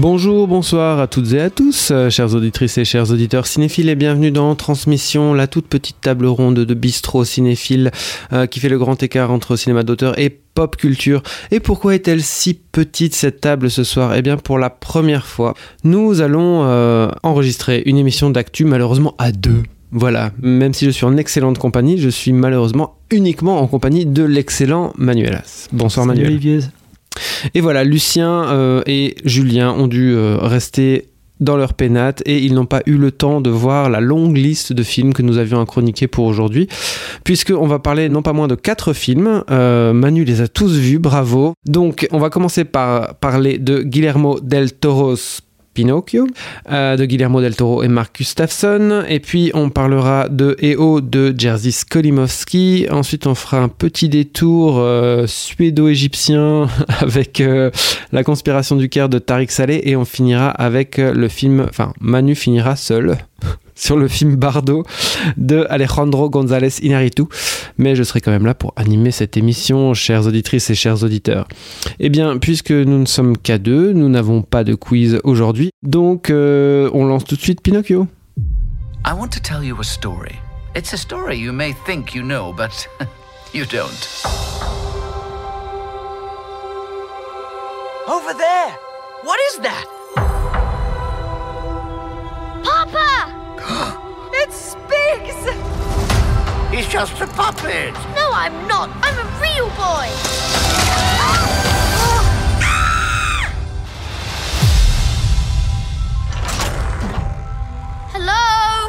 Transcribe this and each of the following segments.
Bonjour, bonsoir à toutes et à tous, euh, chères auditrices et chers auditeurs cinéphiles, et bienvenue dans Transmission, la toute petite table ronde de bistrot cinéphile euh, qui fait le grand écart entre cinéma d'auteur et pop culture. Et pourquoi est-elle si petite cette table ce soir? Eh bien, pour la première fois, nous allons euh, enregistrer une émission d'actu, malheureusement à deux. Voilà, même si je suis en excellente compagnie, je suis malheureusement uniquement en compagnie de l'excellent Manuelas. Bonsoir Manuel. Olivier. Et voilà, Lucien euh, et Julien ont dû euh, rester dans leur pénate et ils n'ont pas eu le temps de voir la longue liste de films que nous avions à chroniquer pour aujourd'hui, puisqu'on va parler non pas moins de quatre films. Euh, Manu les a tous vus, bravo. Donc on va commencer par parler de Guillermo del Toro's Pinocchio, euh, de Guillermo del Toro et Mark Gustafsson. Et puis on parlera de EO de Jerzy Skolimowski. Ensuite on fera un petit détour euh, suédo-égyptien avec euh, La conspiration du Caire de Tariq Saleh. Et on finira avec le film, enfin Manu finira seul. sur le film Bardo de Alejandro González Inarritu. Mais je serai quand même là pour animer cette émission, chères auditrices et chers auditeurs. Eh bien, puisque nous ne sommes qu'à deux, nous n'avons pas de quiz aujourd'hui. Donc, euh, on lance tout de suite Pinocchio. I want to tell you a story. It's a story you may think you know, but you don't. Over there! What is that? Papa! it speaks! He's just a puppet. No, I'm not. I'm a real boy. Hello?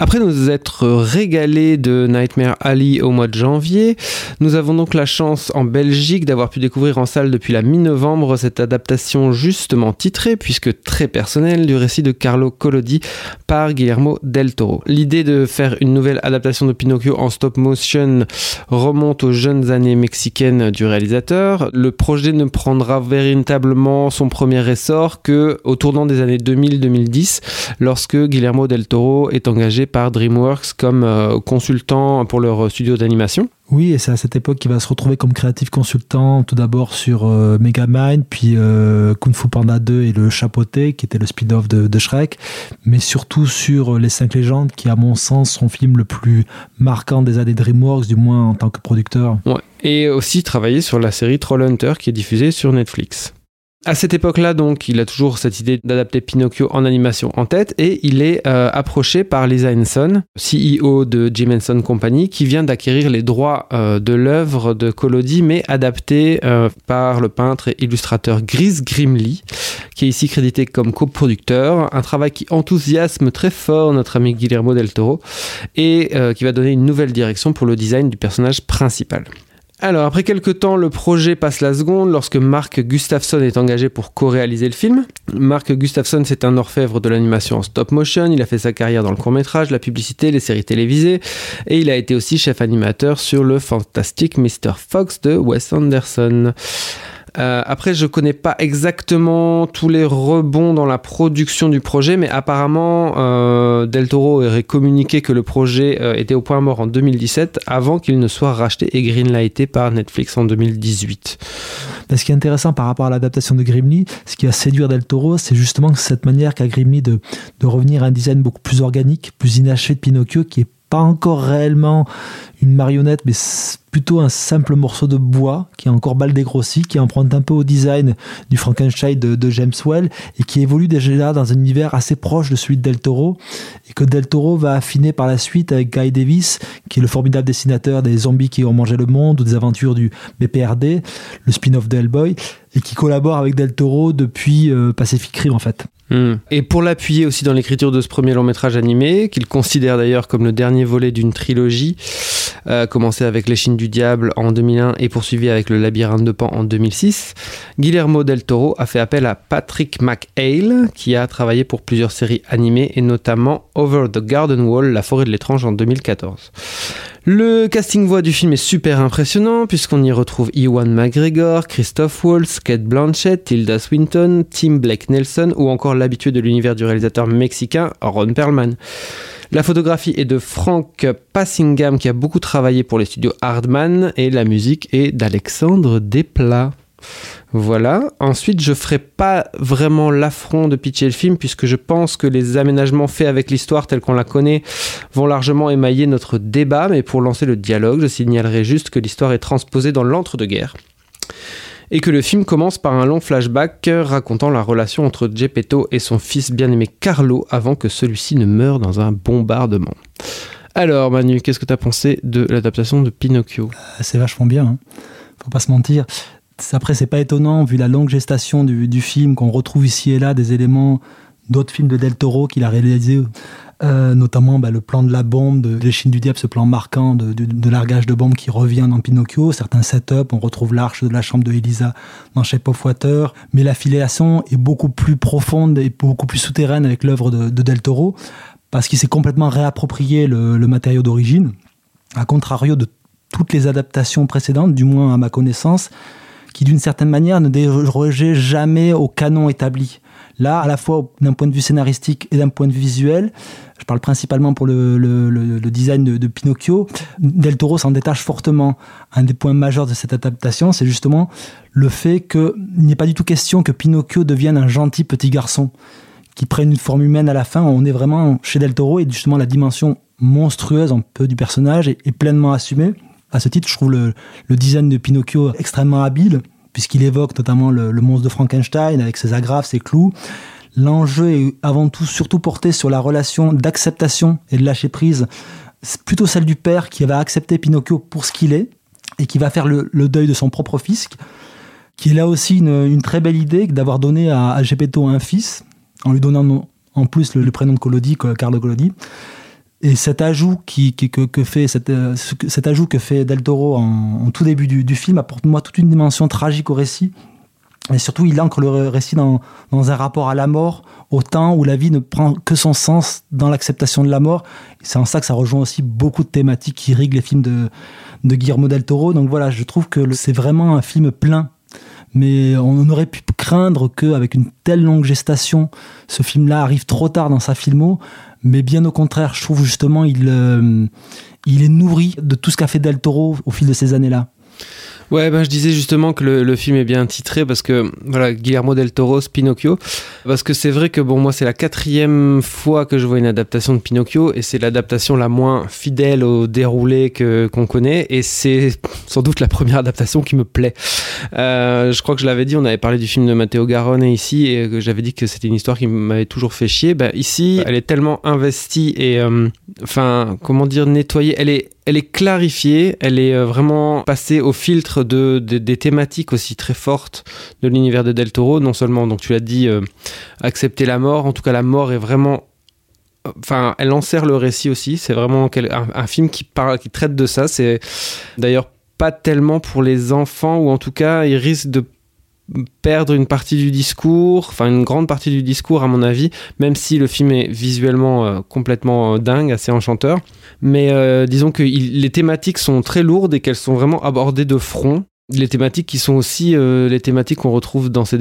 Après nous être régalés de Nightmare Alley au mois de janvier, nous avons donc la chance en Belgique d'avoir pu découvrir en salle depuis la mi-novembre cette adaptation justement titrée, puisque très personnelle, du récit de Carlo Collodi par Guillermo del Toro. L'idée de faire une nouvelle adaptation de Pinocchio en stop motion remonte aux jeunes années mexicaines du réalisateur. Le projet ne prendra véritablement son premier essor que au tournant des années 2000-2010, lorsque Guillermo del Toro est engagé par DreamWorks comme euh, consultant pour leur studio d'animation. Oui, et c'est à cette époque qu'il va se retrouver comme créatif consultant, tout d'abord sur euh, Megamind, puis euh, Kung Fu Panda 2 et le Chapoté, qui était le speed-off de, de Shrek, mais surtout sur euh, Les Cinq Légendes, qui à mon sens son film le plus marquant des années DreamWorks, du moins en tant que producteur. Ouais. Et aussi travailler sur la série Trollhunter qui est diffusée sur Netflix. À cette époque-là, donc, il a toujours cette idée d'adapter Pinocchio en animation en tête et il est euh, approché par Lisa Henson, CEO de Jim Henson Company, qui vient d'acquérir les droits euh, de l'œuvre de Collodi, mais adaptée euh, par le peintre et illustrateur Gris Grimley, qui est ici crédité comme coproducteur. Un travail qui enthousiasme très fort notre ami Guillermo del Toro et qui va donner une nouvelle direction pour le design du personnage principal. Alors, après quelques temps, le projet passe la seconde lorsque Mark Gustafsson est engagé pour co-réaliser le film. Mark Gustafsson, c'est un orfèvre de l'animation en stop motion. Il a fait sa carrière dans le court-métrage, la publicité, les séries télévisées. Et il a été aussi chef animateur sur le fantastique Mr. Fox de Wes Anderson. Euh, après, je connais pas exactement tous les rebonds dans la production du projet, mais apparemment, euh, Del Toro aurait communiqué que le projet euh, était au point mort en 2017 avant qu'il ne soit racheté et greenlighté par Netflix en 2018. Mais ce qui est intéressant par rapport à l'adaptation de Grimly, ce qui a séduire Del Toro, c'est justement cette manière qu'a Grimly de, de revenir à un design beaucoup plus organique, plus inachevé de Pinocchio, qui est pas encore réellement une marionnette, mais plutôt un simple morceau de bois qui est encore balle dégrossi, qui emprunte un peu au design du Frankenstein de, de James Well et qui évolue déjà là dans un univers assez proche de celui de Del Toro et que Del Toro va affiner par la suite avec Guy Davis, qui est le formidable dessinateur des zombies qui ont mangé le monde ou des aventures du BPRD, le spin-off de Hellboy, et qui collabore avec Del Toro depuis euh, Pacific Rim en fait. Hmm. Et pour l'appuyer aussi dans l'écriture de ce premier long métrage animé, qu'il considère d'ailleurs comme le dernier volet d'une trilogie, euh, commencé avec L'échine du diable en 2001 et poursuivi avec Le labyrinthe de Pan en 2006, Guillermo del Toro a fait appel à Patrick McHale, qui a travaillé pour plusieurs séries animées et notamment Over the Garden Wall, La forêt de l'étrange en 2014. Le casting voix du film est super impressionnant puisqu'on y retrouve Ewan McGregor, Christoph Waltz, Kate Blanchett, Tilda Swinton, Tim Blake Nelson ou encore l'habitué de l'univers du réalisateur mexicain Ron Perlman. La photographie est de Frank Passingham qui a beaucoup travaillé pour les studios Hardman et la musique est d'Alexandre Desplat. Voilà. Ensuite, je ferai pas vraiment l'affront de pitcher le film puisque je pense que les aménagements faits avec l'histoire telle qu'on la connaît vont largement émailler notre débat. Mais pour lancer le dialogue, je signalerai juste que l'histoire est transposée dans l'entre-deux-guerres et que le film commence par un long flashback racontant la relation entre Geppetto et son fils bien-aimé Carlo avant que celui-ci ne meure dans un bombardement. Alors Manu, qu'est-ce que tu as pensé de l'adaptation de Pinocchio? C'est vachement bien, hein. faut pas se mentir. Après, c'est pas étonnant, vu la longue gestation du, du film, qu'on retrouve ici et là des éléments d'autres films de Del Toro qu'il a réalisé, euh, notamment bah, le plan de la bombe, de l'échine du diable, ce plan marquant de, largage de bombe qui revient dans Pinocchio, certains setups, on retrouve l'arche de la chambre de Elisa dans Shape of Water, mais l'affiliation est beaucoup plus profonde et beaucoup plus souterraine avec l'œuvre de, de, Del Toro, parce qu'il s'est complètement réapproprié le, le matériau d'origine, à contrario de toutes les adaptations précédentes, du moins à ma connaissance, qui d'une certaine manière ne dérogeait jamais au canon établi. Là, à la fois d'un point de vue scénaristique et d'un point de vue visuel, je parle principalement pour le, design de, Pinocchio, Del Toro s'en détache fortement. Un des points majeurs de cette adaptation, c'est justement le fait qu'il n'est pas du tout question que Pinocchio devienne un gentil petit garçon qui prenne une forme humaine à la fin. On est vraiment chez Del Toro et justement la dimension monstrueuse un peu du personnage est pleinement assumée. À ce titre, je trouve le, le design de Pinocchio extrêmement habile, puisqu'il évoque notamment le, monstre de Frankenstein avec ses agrafes, ses clous. L'enjeu est avant tout surtout porté sur la relation d'acceptation et de lâcher prise. Plutôt celle du père qui va accepter Pinocchio pour ce qu'il est et qui va faire le, deuil de son propre fils, qui est là aussi une, très belle idée d'avoir donné à, à Gepetto un fils, en lui donnant en plus le, le prénom de Collodi, Carlo Collodi. Et cet ajout qui, que, fait Del Toro en, tout début du, film apporte moi toute une dimension tragique au récit. Et surtout, il ancre le récit dans, dans un rapport à la mort, au temps où la vie ne prend que son sens dans l'acceptation de la mort. C'est en ça que ça rejoint aussi beaucoup de thématiques qui riguent les films de, de Guillermo del Toro. Donc voilà, je trouve que c'est vraiment un film plein mais on aurait pu craindre qu'avec une telle longue gestation, ce film-là arrive trop tard dans sa filmo, mais bien au contraire, je trouve justement il, euh, il est nourri de tout ce qu'a fait Del Toro au fil de ces années-là. Ouais, ben je disais justement que le, le, film est bien titré parce que voilà Guillermo del Toro, Pinocchio, parce que c'est vrai que bon moi c'est la quatrième fois que je vois une adaptation de Pinocchio et c'est l'adaptation la moins fidèle au déroulé que qu'on connaît et c'est sans doute la première adaptation qui me plaît. Euh, je crois que je l'avais dit, on avait parlé du film de Matteo Garone ici et que j'avais dit que c'était une histoire qui m'avait toujours fait chier. Ben ici, elle est tellement investie et euh, enfin comment dire nettoyée, elle est elle est clarifiée, elle est euh, vraiment passée au filtre de, de, des thématiques aussi très fortes de l'univers de Del Toro. Non seulement, donc tu l'as dit, euh, accepter la mort, en tout cas la mort est vraiment... Enfin, elle enserre le récit aussi. C'est vraiment un, un, film qui, parle, qui traite de ça. C'est d'ailleurs pas tellement pour les enfants, ou en tout cas, il risque de perdre une partie du discours, enfin une grande partie du discours à mon avis, même si le film est visuellement euh, complètement euh, dingue, assez enchanteur. Mais euh, disons que les thématiques sont très lourdes et qu'elles sont vraiment abordées de front. Les thématiques qui sont aussi les thématiques qu'on retrouve dans ces,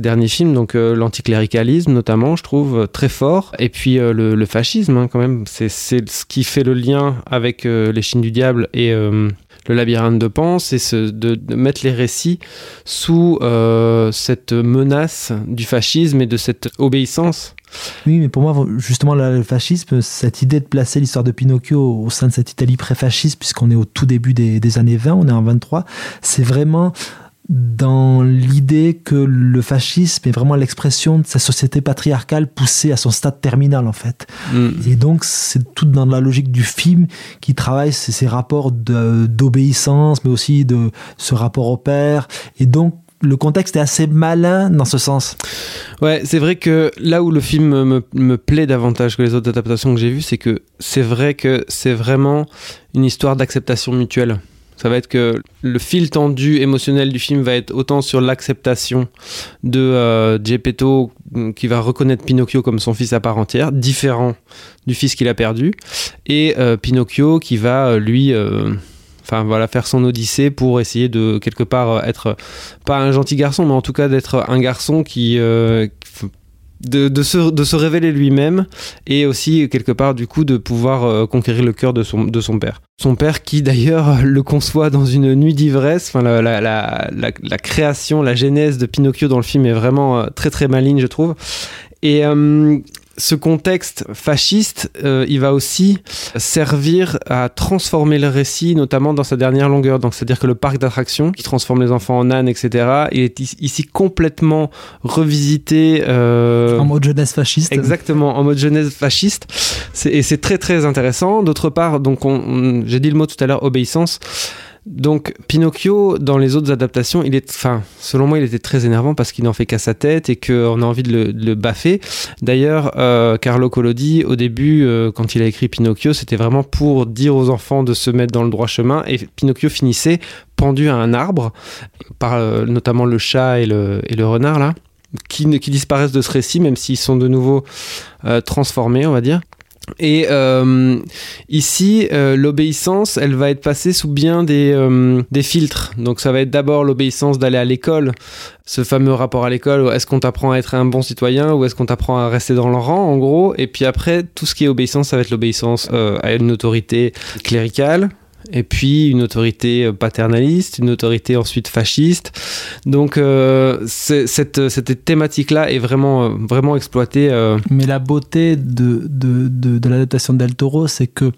derniers films, donc l'anticléricalisme notamment, je trouve très fort, et puis le, le, fascisme hein, quand même, c'est ce qui fait le lien avec les Chines du diable et le labyrinthe de Pan, c'est de, mettre les récits sous euh, cette menace du fascisme et de cette obéissance. Oui, mais pour moi, justement, le fascisme, cette idée de placer l'histoire de Pinocchio au sein de cette Italie pré-fasciste, puisqu'on est au tout début des, des, années 20, on est en 23, c'est vraiment dans l'idée que le fascisme est vraiment l'expression de sa société patriarcale poussée à son stade terminal en fait. Mm. Et donc c'est tout dans la logique du film qui travaille ces, ces rapports d'obéissance, mais aussi de ce rapport au père. Et donc le contexte est assez malin dans ce sens. Ouais, c'est vrai que là où le film me, me plaît davantage que les autres adaptations que j'ai vues, c'est que c'est vrai que c'est vraiment une histoire d'acceptation mutuelle Ça va être que le fil tendu émotionnel du film va être autant sur l'acceptation de euh, Geppetto mm, qui va reconnaître Pinocchio comme son fils à part entière, différent du fils qu'il a perdu, et euh, Pinocchio qui va euh, lui faire son odyssée pour essayer de quelque part être pas un gentil garçon mais en tout cas d'être un garçon qui de, de, se, de se révéler lui-même et aussi quelque part du coup de pouvoir euh, conquérir le cœur de son, de son père. Son père qui d'ailleurs le conçoit dans une nuit d'ivresse, enfin la, la, la, création, la genèse de Pinocchio dans le film est vraiment euh, très très maligne je trouve. Et euh, ce contexte fasciste, euh, il va aussi servir à transformer le récit, notamment dans sa dernière longueur. Donc, c'est-à-dire que le parc d'attractions, qui transforme les enfants en ânes, etc., il est is- ici complètement revisité. euh, En mode jeunesse fasciste. Exactement, en mode jeunesse fasciste. Et c'est très très intéressant. D'autre part, donc on- on- j'ai dit le mot tout à l'heure, obéissance. Donc Pinocchio, dans les autres adaptations, il est, enfin, selon moi, il était très énervant parce qu'il n'en fait qu'à sa tête et qu'on a envie de le, baffer. D'ailleurs, euh, Carlo Collodi, au début, euh, quand il a écrit Pinocchio, c'était vraiment pour dire aux enfants de se mettre dans le droit chemin. Et Pinocchio finissait pendu à un arbre, par euh, notamment le chat et le, renard là, qui, disparaissent de ce récit, même s'ils sont de nouveau transformés, on va dire. Et euh, ici, euh, l'obéissance, elle va être passée sous bien des, euh, des filtres. Donc ça va être d'abord l'obéissance d'aller à l'école, ce fameux rapport à l'école, est-ce qu'on t'apprend à être un bon citoyen ou est-ce qu'on t'apprend à rester dans le rang, en gros. Et puis après, tout ce qui est obéissance, ça va être l'obéissance euh, à une autorité cléricale. Et puis une autorité euh, paternaliste, une autorité ensuite fasciste. Donc euh, cette, cette thématique-là est vraiment, euh, vraiment exploitée. euh, Mais la beauté de, de, de, de l'adaptation de Del Toro, c'est que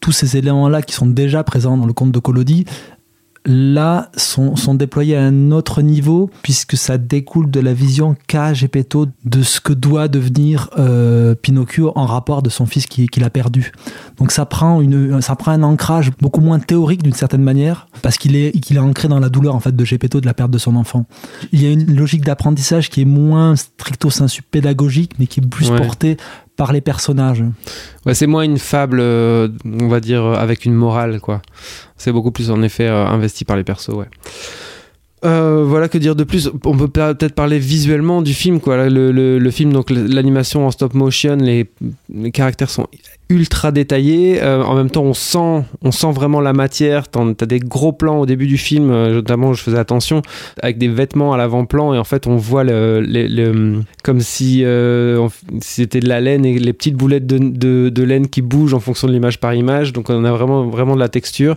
tous ces éléments-là qui sont déjà présents dans le conte de Collodi, là, sont, sont déployés à un autre niveau, puisque ça découle de la vision qu'a Geppetto de ce que doit devenir euh, Pinocchio en rapport de son fils qui- qu'il a perdu. Donc ça prend, une, ça prend un ancrage beaucoup moins théorique d'une certaine manière, parce qu'il est, qu'il est ancré dans la douleur en fait de Geppetto de la perte de son enfant. Il y a une logique d'apprentissage qui est moins stricto sensu pédagogique, mais qui est plus Ouais. portée par les personnages. C'est moins une fable, euh, on va dire, euh, avec une morale, quoi. C'est beaucoup plus, en effet, euh, investi par les persos, voilà que dire de plus. On peut peut-être parler visuellement du film, quoi. Le film, donc l'animation en stop motion, les, les caractères sont ultra détaillés. Euh, en même temps, on sent, on sent vraiment la matière. T'as des gros plans au début du film, euh, notamment, je faisais attention, avec des vêtements à l'avant-plan, et en fait, on voit le, comme si euh, c'était de la laine et les petites boulettes de, de- laine qui bougent en fonction de l'image par image. Donc, on a vraiment, vraiment de la texture.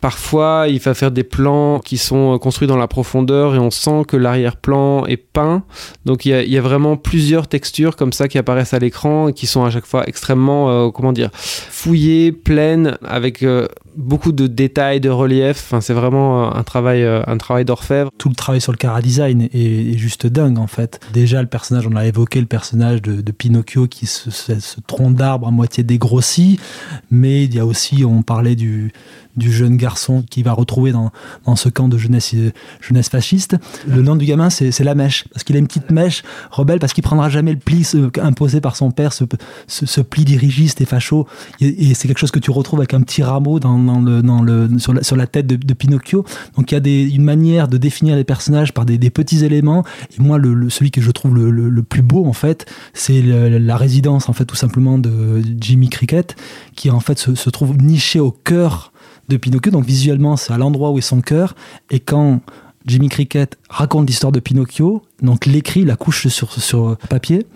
Parfois, il va faire des plans qui sont construits dans la profondeur et on sent que l'arrière-plan est peint. Donc, il y, a, vraiment plusieurs textures comme ça qui apparaissent à l'écran et qui sont à chaque fois extrêmement, comment dire, fouillées, pleines, avec euh, beaucoup de détails, de relief. Enfin, c'est vraiment euh, un travail, euh, un travail d'orfèvre. Tout le travail sur le cara design est, juste dingue en fait. Déjà le personnage, on l'a évoqué, le personnage de, Pinocchio qui se, ce tronc d'arbre à moitié dégrossi, mais il y a aussi, on parlait du, jeune garçon qui va retrouver dans, ce camp de jeunesse, jeunesse fasciste. Le nom du gamin, c'est la mèche, parce qu'il a une petite mèche rebelle, parce qu'il prendra jamais le pli imposé par son père, ce pli dirigiste et facho. Et, et c'est quelque chose que tu retrouves avec un petit rameau dans, dans le, dans le, sur, la, sur la tête de, Pinocchio. Donc il y a des, une manière de définir les personnages par des, des petits éléments. Et moi, le, celui que je trouve le, le- le plus beau, en fait, c'est la résidence, en fait, tout simplement de Jimmy Cricket, qui en fait se, se trouve niché au cœur de Pinocchio. Donc visuellement, c'est à l'endroit où est son cœur. Et quand Jimmy Cricket raconte l'histoire de Pinocchio, donc l'écrit, la couche sur, sur papier,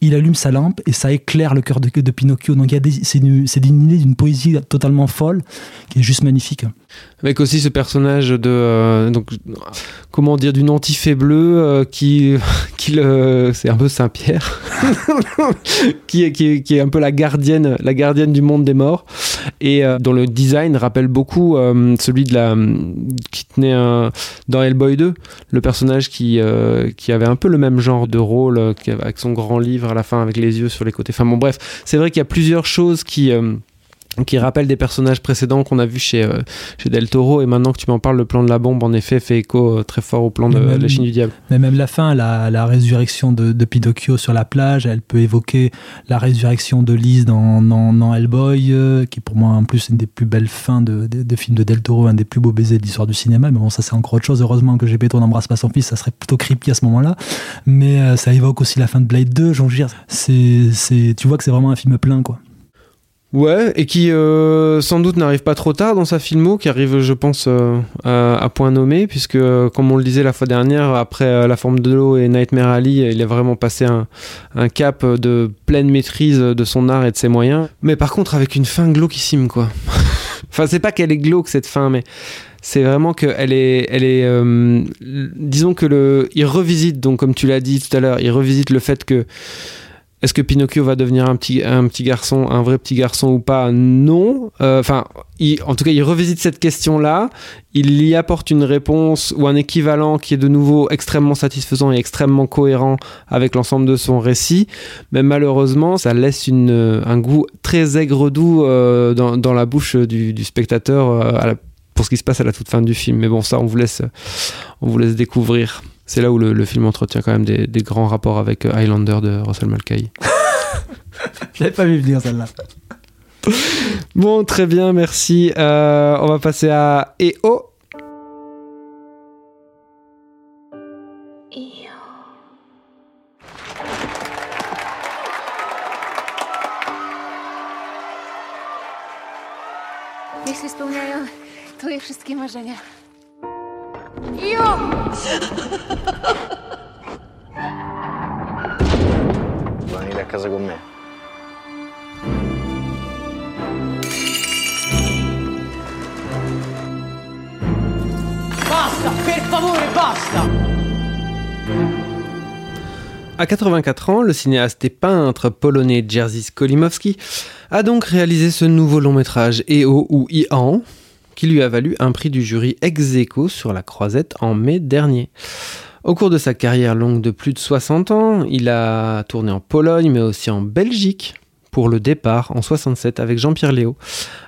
il allume sa lampe et ça éclaire le cœur de, Pinocchio. Donc c'est une, idée d'une poésie totalement folle qui est juste magnifique. Avec aussi ce personnage de euh, donc comment dire d'une antifée bleue euh, qui qui le c'est un peu Saint Pierre qui est, qui est un peu la gardienne la gardienne du monde des morts et euh, dont le design rappelle beaucoup celui de la qui tenait dans Hellboy 2 le personnage qui euh, qui avait un peu le même genre de rôle euh, avec son grand livre à la fin avec les yeux sur les côtés. Enfin bon bref c'est vrai qu'il y a plusieurs choses qui euh, qui rappelle des personnages précédents qu'on a vus chez, euh, chez Del Toro. Et maintenant que tu m'en parles, le plan de la bombe, en effet, fait écho euh, très fort au plan de Même- la Chine du Diable. Mais même la fin, la, la résurrection de, de Pinocchio sur la plage, elle peut évoquer la résurrection de Lise dans, dans, dans Hellboy, euh, qui est pour moi en plus une des plus belles fins de, de, de films de Del Toro, un des plus beaux baisers de l'histoire du cinéma. Mais bon, ça c'est encore autre chose. Heureusement que Gepetto n'embrasse pas son fils, ça serait plutôt creepy à ce moment-là. Mais euh, ça évoque aussi la fin de Blade 2. Je veux dire, c'est, c'est, tu vois que c'est vraiment un film plein, quoi. Ouais, et qui euh, sans doute n'arrive pas trop tard dans sa filmo, qui arrive, je pense, euh, à, point nommé, puisque, euh, comme on le disait la fois dernière, après La forme de l'eau et Nightmare Alley, il a vraiment passé un, un cap de pleine maîtrise de son art et de ses moyens. Mais par contre, avec une fin glauquissime, quoi. enfin, c'est pas qu'elle est glauque, cette fin, mais c'est vraiment qu'elle est, elle est, disons que le, il revisite, donc comme tu l'as dit tout à l'heure, il revisite le fait que est-ce que Pinocchio va devenir un petit, un petit garçon, un vrai petit garçon ou pas? Non. Euh, Enfin, en tout cas, il revisite cette question-là. Il y apporte une réponse ou un équivalent qui est de nouveau extrêmement satisfaisant et extrêmement cohérent avec l'ensemble de son récit. Mais malheureusement, ça laisse une, un goût très aigre-doux euh, dans, la bouche du, spectateur euh, pour ce qui se passe à la toute fin du film. Mais bon, ça, on vous laisse, on vous laisse découvrir. C'est là où le, le film entretient quand même des, des grands rapports avec euh, Highlander de Russell Mulcahy. Je l'avais pas vu venir celle-là. Bon, très bien, merci. Euh, on va passer à EO. Twoje wszystkie marzenia. A casa con me? Basta, per favore, basta! À 84 ans, le cinéaste et peintre polonais Jerzy Skolimowski a donc réalisé ce nouveau long métrage EO ou Ian, qui lui a valu un prix du jury ex aequo sur la croisette en mai dernier. Au cours de sa carrière longue de plus de 60 ans, il a tourné en Pologne mais aussi en Belgique pour le départ en 67 avec Jean-Pierre Léo,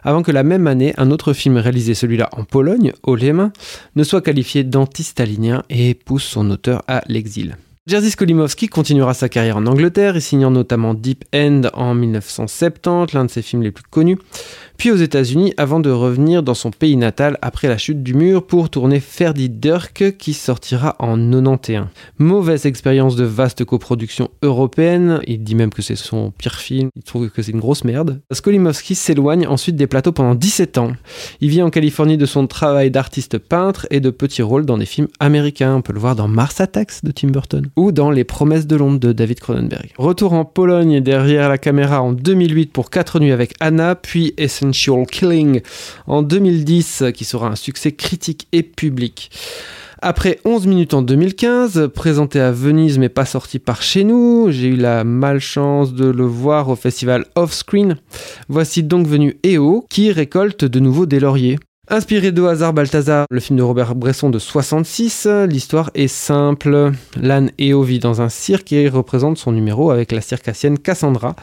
avant que la même année un autre film réalisé celui-là en Pologne, Olema, ne soit qualifié d'antistalinien et pousse son auteur à l'exil. Jerzy Skolimowski continuera sa carrière en Angleterre, y signant notamment Deep End en 1970, l'un de ses films les plus connus, puis aux États-Unis avant de revenir dans son pays natal après la chute du mur pour tourner Ferdi Dirk qui sortira en 91. Mauvaise expérience de vaste coproduction européenne, il dit même que c'est son pire film, il trouve que c'est une grosse merde. Skolimowski s'éloigne ensuite des plateaux pendant 17 ans. Il vit en Californie de son travail d'artiste peintre et de petits rôles dans des films américains. On peut le voir dans Mars Attacks de Tim Burton ou dans Les Promesses de Londres de David Cronenberg. Retour en Pologne derrière la caméra en 2008 pour 4 nuits avec Anna, puis Killing en 2010 qui sera un succès critique et public. Après 11 minutes en 2015, présenté à Venise mais pas sorti par chez nous, j'ai eu la malchance de le voir au festival Offscreen. Voici donc venu EO qui récolte de nouveau des lauriers. Inspiré de Hasard Balthazar, le film de Robert Bresson de 66, l'histoire est simple. L'âne EO vit dans un cirque et représente son numéro avec la circassienne Cassandra.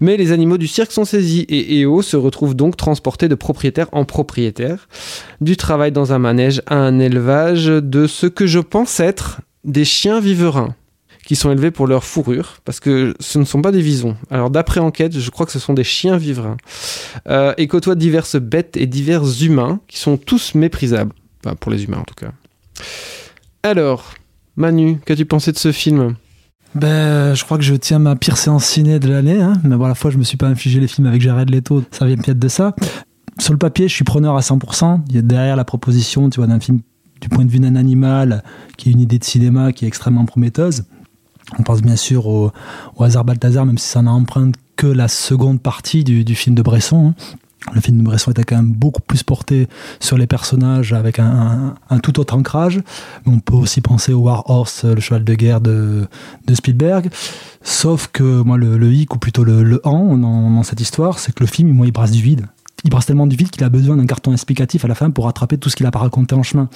Mais les animaux du cirque sont saisis et EO se retrouve donc transporté de propriétaire en propriétaire. Du travail dans un manège à un élevage de ce que je pense être des chiens viverins qui sont élevés pour leur fourrure, parce que ce ne sont pas des visons. Alors d'après enquête, je crois que ce sont des chiens viverins, euh, et côtoient diverses bêtes et divers humains, qui sont tous méprisables, enfin pour les humains en tout cas. Alors, Manu, qu'as-tu pensé de ce film? Ben, je crois que je tiens ma pire séance ciné de l'année. Hein. Mais bon, à la fois, je me suis pas infligé les films avec Jared Leto. Ça vient peut-être de ça. Sur le papier, je suis preneur à 100%. Il y a derrière la proposition, tu vois, d'un film du point de vue d'un animal, qui est une idée de cinéma qui est extrêmement prometteuse. On pense bien sûr au, au hasard Balthazar, même si ça n'en emprunte que la seconde partie du, du film de Bresson. hein. Le film de Bresson était quand même beaucoup plus porté sur les personnages avec un, tout autre ancrage. On peut aussi penser au War Horse, le cheval de guerre de, de Spielberg. Sauf que moi, le, hic, ou plutôt le, le an dans, dans cette histoire, c'est que le film, moi, il brasse du vide. Il brasse tellement du vide qu'il a besoin d'un carton explicatif à la fin pour rattraper tout ce qu'il a pas raconté en chemin.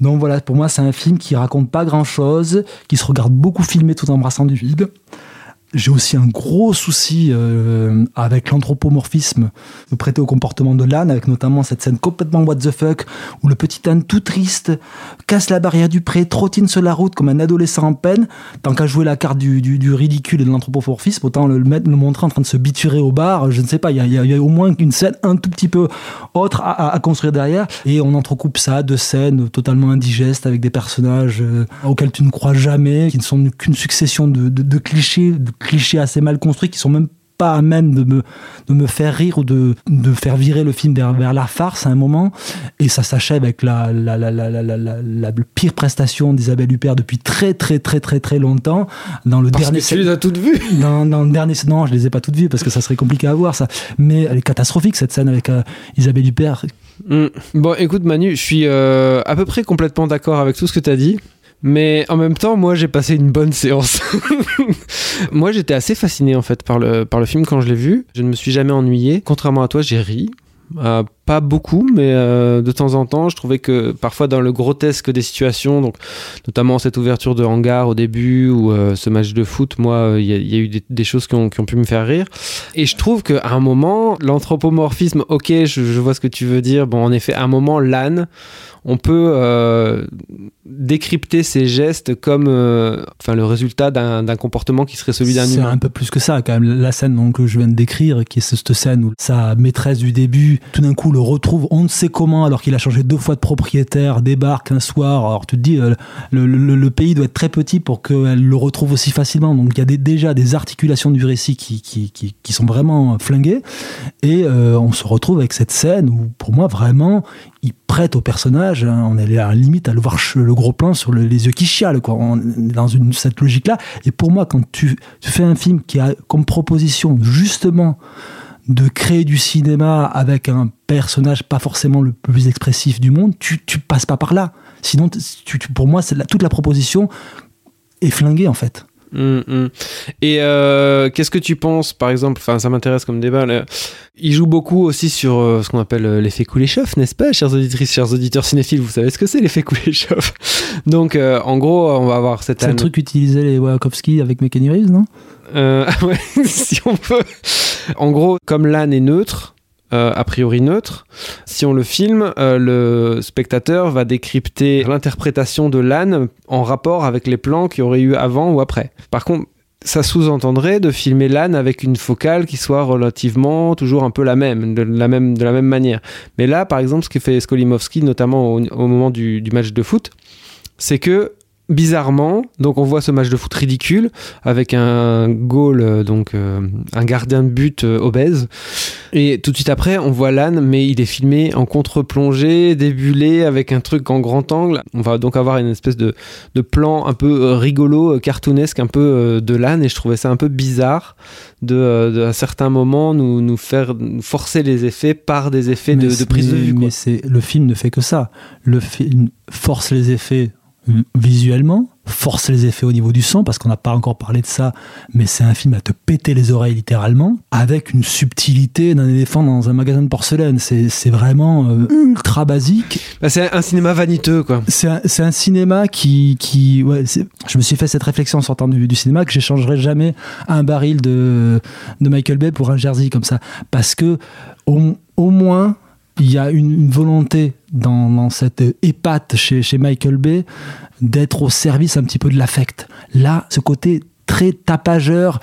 Donc voilà, pour moi, c'est un film qui raconte pas grand chose, qui se regarde beaucoup filmé tout en brassant du vide. J'ai aussi un gros souci euh, avec l'anthropomorphisme prêté au comportement de l'âne, avec notamment cette scène complètement what the fuck, où le petit âne tout triste casse la barrière du pré, trottine sur la route comme un adolescent en peine. Tant qu'à jouer la carte du, ridicule et de l'anthropomorphisme, autant le, montrer en train de se biturer au bar. Je ne sais pas, il y a, au moins une scène un tout petit peu autre à, construire derrière. Et on entrecoupe ça de scènes totalement indigestes avec des personnages euh, auxquels tu ne crois jamais, qui ne sont qu'une succession de- de clichés, de clichés assez mal construits, qui sont même pas à même de me, de me faire rire ou de, de faire virer le film vers, vers la farce à un moment. Et ça s'achève avec la, la, la, la, la, la, la- la pire prestation d'Isabelle Huppert depuis très très très très très longtemps. Dans le Parce dernier que tu les as toutes vues. dans, dans le dernier non je les ai pas toutes vues parce que ça serait compliqué à voir ça mais elle est catastrophique cette scène avec euh, Isabelle Huppert Mm. Bon, écoute Manu, je suis euh, à peu près complètement d'accord avec tout ce que tu as dit. Mais en même temps, moi, j'ai passé une bonne séance. moi, j'étais assez fasciné en fait par le, par le film quand je l'ai vu. Je ne me suis jamais ennuyé. Contrairement à toi, j'ai ri. Euh, pas beaucoup, mais euh, de temps en temps, je trouvais que parfois dans le grotesque des situations, donc notamment cette ouverture de hangar au début ou euh, ce match de foot, moi, il y, a- eu des, choses qui ont, qui ont pu me faire rire. Et je trouve qu'à un moment, l'anthropomorphisme, ok, je vois ce que tu veux dire. Bon, en effet, à un moment, l'âne, on peut euh, décrypter ses gestes comme euh, enfin, le résultat d'un comportement qui serait celui d'un c'est humain. un peu plus que ça quand même. La scène donc, que je viens de décrire qui est cette scène où sa maîtresse du début tout d'un coup le retrouve on ne sait comment alors qu'il a changé deux fois de propriétaire débarque un soir. Alors tu te dis euh, le, le- le pays doit être très petit pour qu'elle le retrouve aussi facilement. Donc il y a des- déjà des articulations du récit qui, qui, qui, qui sont vraiment flinguées. Et on se retrouve avec cette scène où pour moi vraiment il prête au personnage hein, on est à la limite à le voir le gros plan sur le- les yeux qui chialent on est dans cette logique là et pour moi quand tu, fais un film qui a comme proposition justement de créer du cinéma avec un personnage pas forcément le plus expressif du monde, tu, passes pas par là. Sinon, pour moi, toute la proposition est flinguée en fait. Hum, hum. Et euh, qu'est-ce que tu penses, par exemple, enfin ça m'intéresse comme débat, là. il joue beaucoup aussi sur euh, ce qu'on appelle euh, l'effet Kuleshov, n'est-ce pas, chers auditrices, chers auditeurs cinéphiles, vous savez ce que c'est l'effet Kuleshov Donc euh, en gros, on va avoir cette C'est le truc qu'utilisaient les Wachowski avec Reeves, non? Euh, ouais, si on peut. En gros, comme l'âne est neutre, euh, a priori neutre, si on le filme, euh, le spectateur va décrypter l'interprétation de l'âne en rapport avec les plans qu'il y aurait eu avant ou après. Par contre, ça sous-entendrait de filmer l'âne avec une focale qui soit relativement toujours un peu la même, de la même, de la même manière. Mais là, par exemple, ce que fait Skolimowski, notamment au, au moment du, du match de foot, c'est que bizarrement, donc on voit ce match de foot ridicule avec un goal, euh, donc euh, un gardien de but euh, obèse, et tout de suite après on voit l'âne, mais il est filmé en contre-plongée, débulé avec un truc en grand angle. On va donc avoir une espèce de, de plan un peu rigolo, cartoonesque, un peu euh, de l'âne, et je trouvais ça un peu bizarre de, de, à certains moments nous, nous faire nous forcer les effets par des effets de, prise de vue. quoi. Mais c'est le film ne fait que ça. Le film force les effets visuellement, force les effets au niveau du son, parce qu'on n'a pas encore parlé de ça, mais c'est un film à te péter les oreilles littéralement, avec une subtilité d'un éléphant dans un magasin de porcelaine. C'est vraiment euh, ultra basique. Bah, c'est un cinéma vaniteux, quoi. C'est un, un cinéma qui. qui ouais, je me suis fait cette réflexion en sortant du, du cinéma que j'échangerai jamais un baril de, de Michael Bay pour un Jersey comme ça. Parce que, au, au moins, il y a une, volonté dans, cette épate chez, Michael Bay d'être au service un petit peu de l'affect. Là, ce côté très tapageur,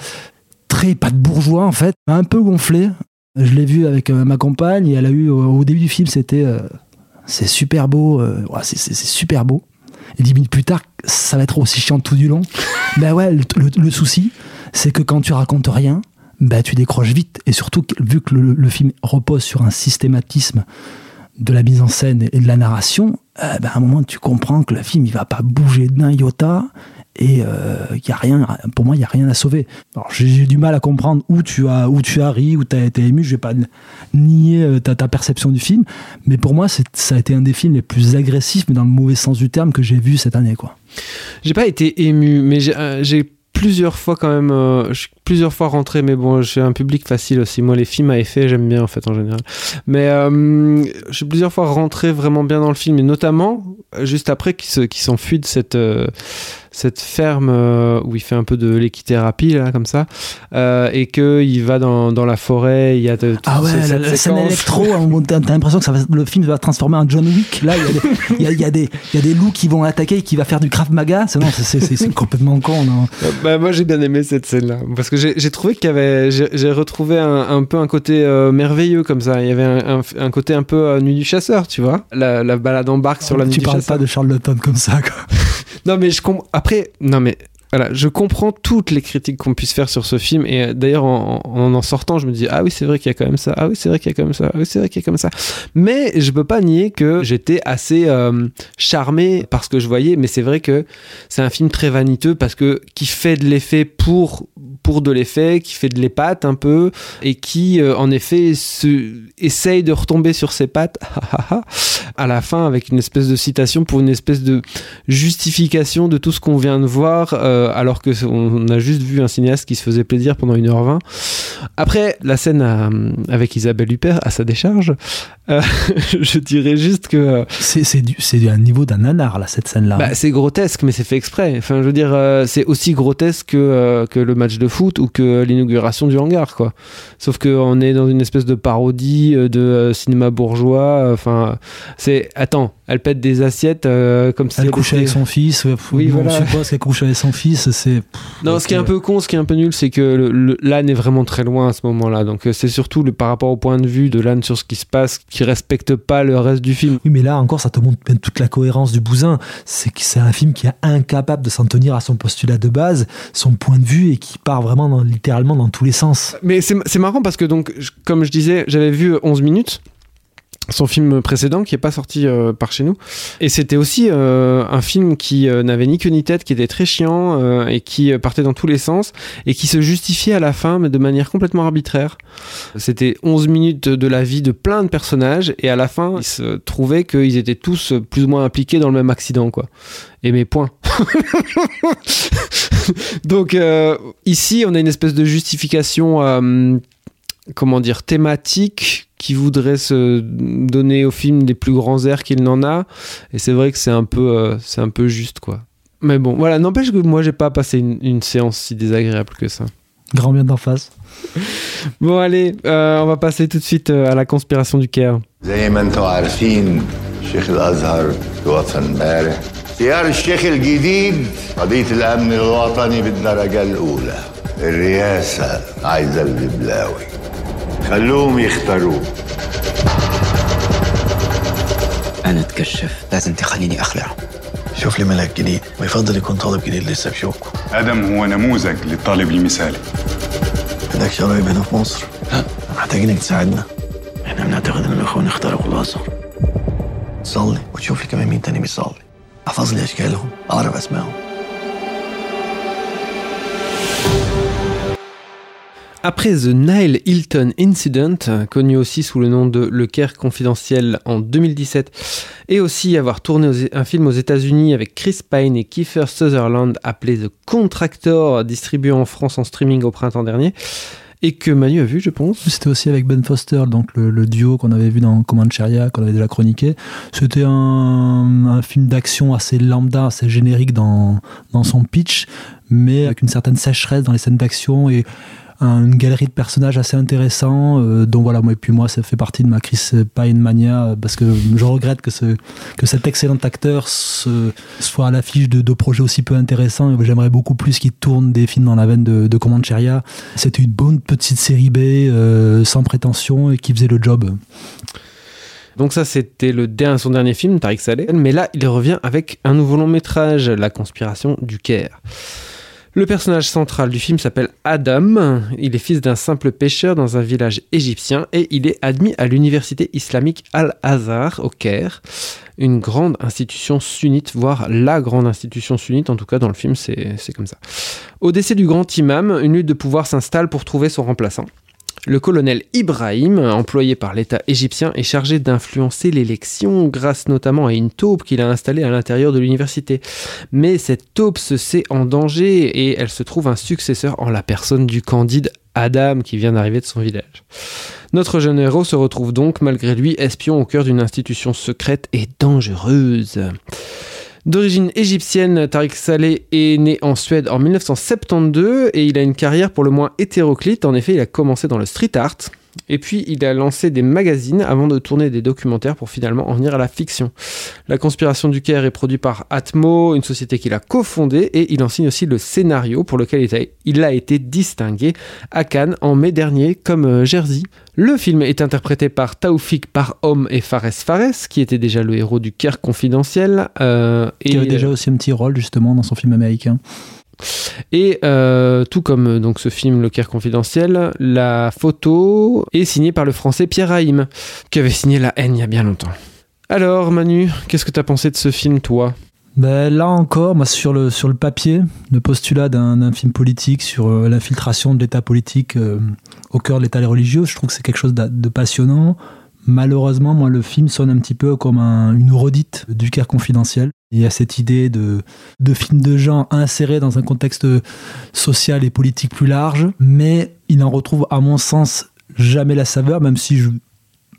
très pas de bourgeois en fait, un peu gonflé. Je l'ai vu avec euh, ma compagne et elle a eu au, au début du film, c'était euh, c'est super beau, euh, c'est super beau. Et dix minutes plus tard, ça va être aussi chiant tout du long. ben ouais, le souci, c'est que quand tu racontes rien, ben tu décroches vite. Et surtout, vu que le, film repose sur un systématisme de la mise en scène et de la narration, euh, ben à un moment, tu comprends que le film, il va pas bouger d'un iota. Et euh, y a rien, pour moi, il n'y a rien à sauver. Alors, j'ai du mal à comprendre où tu as, où tu as ri, où tu as été ému. Je vais pas nier euh, ta, perception du film. Mais pour moi, ça a été un des films les plus agressifs, mais dans le mauvais sens du terme, que j'ai vu cette année. Quoi. J'ai pas été ému, mais j'ai plusieurs fois quand même. Plusieurs fois rentré, mais bon, suis un public facile aussi. Moi, les films à effet, j'aime bien en fait en général. Mais euh, je suis plusieurs fois rentré vraiment bien dans le film, et notamment juste après qu'il se- qu'il s'enfuit de cette, euh, cette ferme euh, où il fait un peu de l'équithérapie, là, comme ça, euh, et qu'il va dans, dans la forêt, il y a de, Ah ouais, cette la, la scène électro, hein, t'as l'impression que ça va- le film va transformer en John Wick. Là, il y a y a, y a des, y a des loups qui vont l'attaquer et qui va faire du Krav Maga. C'est complètement con. Non? Bah, moi j'ai bien aimé cette scène-là parce que j'ai j'ai trouvé qu'il y avait j'ai retrouvé un, un peu un côté euh, merveilleux comme ça. Il y avait un, un- un côté un peu euh, nuit du chasseur, tu vois. La, la balade en barque sur la nuit tu du parles chasseur. pas de Charlotte comme ça. Quoi. Non mais je comprends. Après non mais voilà, je comprends toutes les critiques qu'on puisse faire sur ce film et euh, d'ailleurs en, en sortant, je me dis ah oui c'est vrai qu'il y a quand même ça, ah oui c'est vrai qu'il y a quand même ça, ah oui c'est vrai qu'il y a même ça. Mais je peux pas nier que j'étais assez euh, charmé par ce que je voyais, mais c'est vrai que c'est un film très vaniteux parce que qui fait de l'effet pour pour de l'effet, qui fait de l'épate un peu et qui euh, en effet se, essaye de retomber sur ses pattes à la fin avec une espèce de citation pour une espèce de justification de tout ce qu'on vient de voir alors que on a juste vu un cinéaste qui se faisait plaisir pendant 1h20 après la scène à- avec Isabelle Huppert à sa décharge euh, je dirais juste que euh, C'est du- un niveau d'un nanar, là, cette scène-là. bah, c'est grotesque, mais c'est fait exprès. Enfin, je veux dire, euh, c'est aussi grotesque que, euh, que le match de foot ou que l'inauguration du hangar, quoi. Sauf qu'on est dans une espèce de parodie de cinéma bourgeois. Enfin, c'est. Attends, elle pète des assiettes comme si elle elle couche était- avec son fils. Oui, bon, voilà. On suppose qu'elle couche avec son fils. C'est. Non, ce qui est un peu con, ce qui est un peu nul, c'est que le- le- l'âne est vraiment très loin à ce moment-là. Donc, c'est surtout le, par rapport au point de vue de l'âne sur ce qui se passe qui respecte pas le reste du film. Oui, mais là encore, ça te montre bien toute la cohérence du bousin. C'est que c'est un film qui est incapable de s'en tenir à son postulat de base, son point de vue, et qui part vraiment dans- littéralement dans tous les sens. Mais c'est c'est marrant parce que, donc, je- comme je disais, j'avais vu 11 minutes. Son film précédent qui est pas sorti euh, par chez nous. Et c'était aussi euh, un film qui euh, n'avait ni queue ni tête qui était très chiant euh, et qui euh, partait dans tous les sens et qui se justifiait à la fin mais de manière complètement arbitraire. C'était 11 minutes de la vie de plein de personnages et à la fin il se trouvait qu'ils étaient tous plus ou moins impliqués dans le même accident quoi. Et mes points donc euh, ici on a une espèce de justification comment dire, thématique qui voudrait se donner au film des plus grands airs qu'il n'en a. Et c'est vrai que c'est un peu, euh, c'est un peu juste, quoi. Mais bon, voilà, n'empêche que moi, j'ai pas passé une, une séance si désagréable que ça. Grand bien d'en face. Bon, allez, euh, on va passer tout de suite euh, à la conspiration du Caire. زي ما انتم عارفين شيخ الازهر توفى امبارح اختيار الشيخ الجديد قضية الأمن الوطني بالدرجة الأولى الرئاسة عايزة الببلاوي خلوهم يختاروه. أنا أتكشف. لازم تخليني أخلع شوف لي ملك جديد. ويفضل يكون طالب جديد لسه بشوكه آدم هو نموذج للطالب المثالي. عندكش قرايب هنا في مصر؟ لا محتاجينك تساعدنا. إحنا بنعتقد إن الأخوان اخترقوا الازهر تصلي وتشوف لي كمان مين تاني بيصلي. أحفظ لي أشكالهم أعرف أسمائهم. Après The Nile Hilton Incident, connu aussi sous le nom de Le Caire confidentiel en 2017, et aussi avoir tourné un film aux États-Unis avec Chris Pine et Kiefer Sutherland appelé The Contractor, distribué en France en streaming au printemps dernier, et que Manu a vu, je pense. C'était aussi avec Ben Foster, donc le, duo qu'on avait vu dans Comancheria, qu'on avait déjà chroniqué. C'était un, film d'action assez lambda, assez générique dans, dans son pitch, mais avec une certaine sécheresse dans les scènes d'action et une galerie de personnages assez intéressants. euh, donc voilà, moi, et puis moi, ça fait partie de ma Chris Pine mania, euh, parce que je regrette que, ce, que cet excellent acteur soit à l'affiche de deux projets aussi peu intéressants. J'aimerais beaucoup plus qu'il tourne des films dans la veine de, de Comancheria. C'était une bonne petite série B, euh, sans prétention, et qui faisait le job. Donc ça, c'était le dernier, son dernier film, Tariq Saleh. Mais là, il revient avec un nouveau long métrage, La conspiration du Caire. Le personnage central du film s'appelle Adam. Il est fils d'un simple pêcheur dans un village égyptien et il est admis à l'université islamique Al-Azhar au Caire, une grande institution sunnite, voire la grande institution sunnite, en tout cas dans le film c'est c'est comme ça. Au décès du grand imam, une lutte de pouvoir s'installe pour trouver son remplaçant. Le colonel Ibrahim, employé par l'État égyptien, est chargé d'influencer l'élection grâce notamment à une taupe qu'il a installée à l'intérieur de l'université. Mais cette taupe se sait en danger et elle se trouve un successeur en la personne du candide Adam qui vient d'arriver de son village. Notre jeune héros se retrouve donc malgré lui espion au cœur d'une institution secrète et dangereuse. D'origine égyptienne, Tariq Saleh est né en Suède en 1972 et il a une carrière pour le moins hétéroclite. En effet, il a commencé dans le street art. Et puis, il a lancé des magazines avant de tourner des documentaires pour finalement en venir à la fiction. La conspiration du Caire est produit par Atmo, une société qu'il a cofondée, et il en signe aussi le scénario pour lequel il a été distingué à Cannes en mai dernier comme euh, Jersey. Le film est interprété par Taoufik Homme et Fares Fares, qui était déjà le héros du Caire confidentiel. Euh, qui avait déjà aussi un petit rôle justement dans son film américain. Et euh, tout comme euh, donc ce film Le Caire confidentiel, la photo est signée par le français Pierre Haïm, qui avait signé La haine il y a bien longtemps. Alors Manu, qu'est-ce que tu as pensé de ce film toi? Ben, là encore, moi, sur, le, sur le papier, le postulat d'un film politique sur euh, l'infiltration de l'État politique au cœur de l'État religieux, je trouve que c'est quelque chose de passionnant. Malheureusement, moi, le film sonne un petit peu comme une redite du Caire confidentiel. Il y a cette idée de, de film de genre inséré dans un contexte social et politique plus large, mais il n'en retrouve, à mon sens, jamais la saveur, même si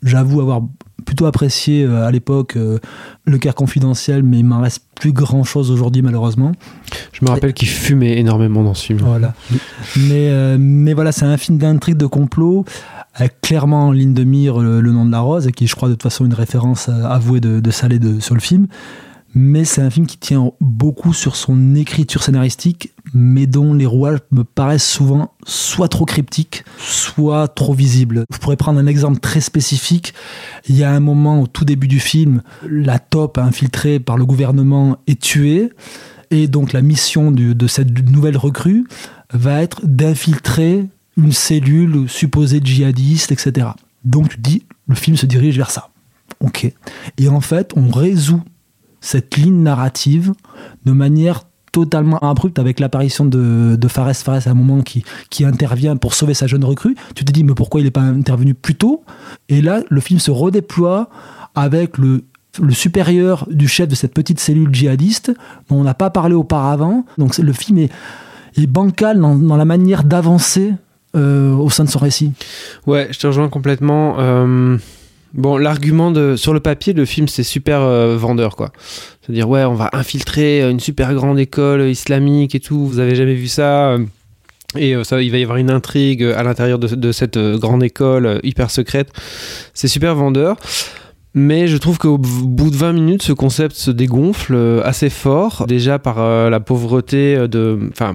j'avoue avoir plutôt apprécié euh, à l'époque euh, le Caire confidentiel, mais il m'en reste plus grand chose aujourd'hui malheureusement. Je me rappelle qu'il fumait énormément dans ce film. Voilà. mais, euh, mais voilà, c'est un film d'intrigue, de complot clairement en ligne de mire le, nom de la rose, qui je crois de toute façon une référence avouée de, Salé sur le film. Mais c'est un film qui tient beaucoup sur son écriture scénaristique, mais dont les rouages me paraissent souvent soit trop cryptiques, soit trop visibles. Je pourrais prendre un exemple très spécifique. Il y a un moment au tout début du film, la top infiltrée par le gouvernement est tuée, et donc la mission de cette nouvelle recrue va être d'infiltrer une cellule supposée djihadiste, etc. Donc tu dis, le film se dirige vers ça. Ok. Et en fait, on résout cette ligne narrative de manière totalement abrupte avec l'apparition de, de Fares Fares à un moment qui, qui intervient pour sauver sa jeune recrue. Tu te dis, mais pourquoi il n'est pas intervenu plus tôt? Et là, le film se redéploie avec le, le supérieur du chef de cette petite cellule djihadiste dont on n'a pas parlé auparavant. Donc le film est, est bancal dans la manière d'avancer euh, au sein de son récit. Ouais, je te rejoins complètement. Euh, bon, l'argument de sur le papier, le film c'est super euh, vendeur quoi. C'est-à-dire ouais, on va infiltrer une super grande école islamique et tout. Vous avez jamais vu ça et ça, il va y avoir une intrigue à l'intérieur de, de, cette grande école hyper secrète. C'est super vendeur. Mais je trouve qu'au bout de 20 minutes, ce concept se dégonfle assez fort. Déjà par la pauvreté de. Enfin,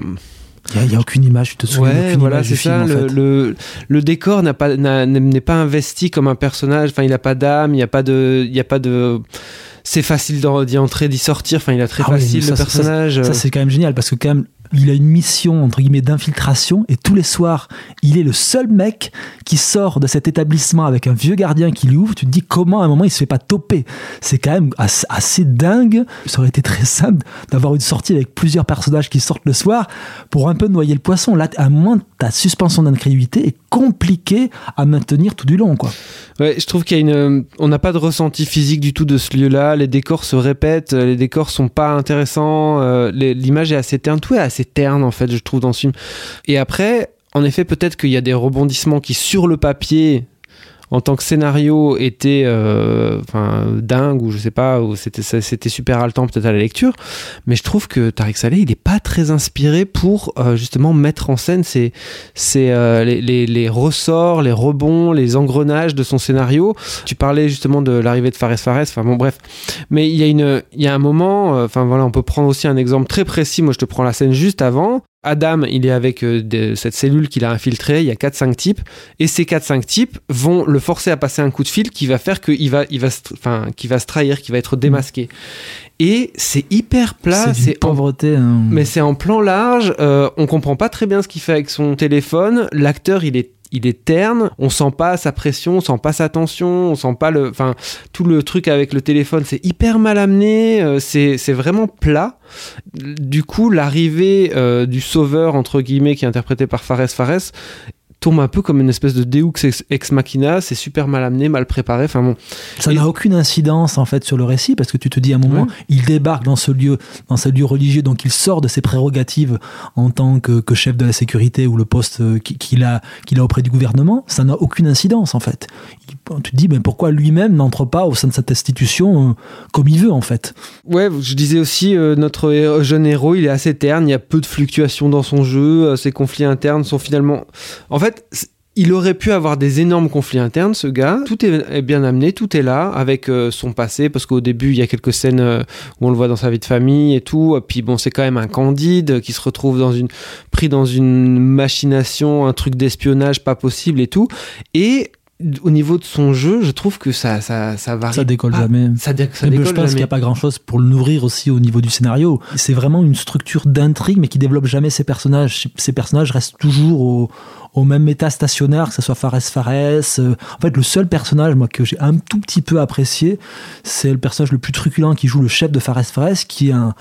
il n'y a, aucune image, tu te souviens Ouais, voilà, c'est ça. le, le, décor n'est pas, pas investi comme un personnage. Enfin, il n'a pas d'âme, il n'y a pas de. Il y a pas de c'est facile d'y entrer, d'y sortir. Enfin, il a très ah facile le personnage. Ça, c'est quand même génial parce que quand même il a une mission entre guillemets d'infiltration et tous les soirs, il est le seul mec qui sort de cet établissement avec un vieux gardien qui l'ouvre. Tu te dis comment à un moment il se fait pas toper. C'est quand même assez, dingue. Ça aurait été très simple d'avoir une sortie avec plusieurs personnages qui sortent le soir pour un peu noyer le poisson. Là, à moins ta suspension d'incrédulité compliquée à maintenir tout du long, quoi. Ouais, je trouve qu'il y a une, on n'a pas de ressenti physique du tout de ce lieu-là. Les décors se répètent, les décors sont pas intéressants, euh, l'image est assez terne, tout est assez terne en fait, je trouve dans ce film. Et après, en effet, peut-être qu'il y a des rebondissements qui sur le papier en tant que scénario était euh, enfin dingue ou je sais pas ou c'était c'était super haletant peut-être à la lecture. Mais je trouve que Tariq Saleh il est pas très inspiré pour euh, justement mettre en scène ces, euh, les, les, les, ressorts les rebonds les engrenages de son scénario. Tu parlais justement de l'arrivée de Fares Fares enfin bon bref. Mais il y a une il y a un moment enfin voilà on peut prendre aussi un exemple très précis. Moi je te prends la scène juste avant Adam, il est avec euh, cette cellule qu'il a infiltrée, il y a 4-5 types, et ces 4-5 types vont le forcer à passer un coup de fil qui va faire qu'il va, il va, enfin, qui va se trahir, qui va être démasqué. Et c'est hyper plat, c'est pauvreté. Hein. Mais c'est en plan large, euh, on comprend pas très bien ce qu'il fait avec son téléphone, l'acteur il est il est terne, on sent pas sa pression, on sent pas sa tension, on sent pas le, enfin tout le truc avec le téléphone, c'est hyper mal amené, euh, c'est vraiment plat. Du coup, l'arrivée euh, du sauveur entre guillemets qui est interprété par Fares Fares tombe un peu comme une espèce de Deux ex, ex machina. C'est super mal amené, mal préparé. Enfin bon. Ça n'a aucune incidence en fait sur le récit parce que tu te dis à un moment, Ouais. il débarque dans ce lieu, dans ce lieu religieux, donc il sort de ses prérogatives en tant que, que chef de la sécurité ou le poste euh, qui- qu'il a, qu'il a auprès du gouvernement. Ça n'a aucune incidence en fait. Tu te dis, mais pourquoi lui-même n'entre pas au sein de cette institution euh, comme il veut en fait? Ouais, je disais aussi, euh, notre héros- jeune héros, il est assez terne, il y a peu de fluctuations dans son jeu, euh, ses conflits internes sont finalement... En fait, il aurait pu avoir des énormes conflits internes, ce gars. Tout est, bien amené, tout est là, avec euh, son passé, parce qu'au début, il y a quelques scènes euh, où on le voit dans sa vie de famille et tout. Puis bon, c'est quand même un candide euh, qui se retrouve dans une, pris dans une machination, un truc d'espionnage pas possible et tout. Et au niveau de son jeu, je trouve que ça, ça, ça varie. Ça décolle pas. jamais. Ça, dé- ça Mais décolle je pense qu'il n'y a pas grand chose pour le nourrir aussi au niveau du scénario. C'est vraiment une structure d'intrigue, mais qui développe jamais ses personnages. Ces personnages restent toujours au, au même état stationnaire, que ce soit Fares Fares. Euh, En fait, le seul personnage, moi, que j'ai un tout petit peu apprécié, c'est le personnage le plus truculent qui joue le chef de Fares Fares, qui est un,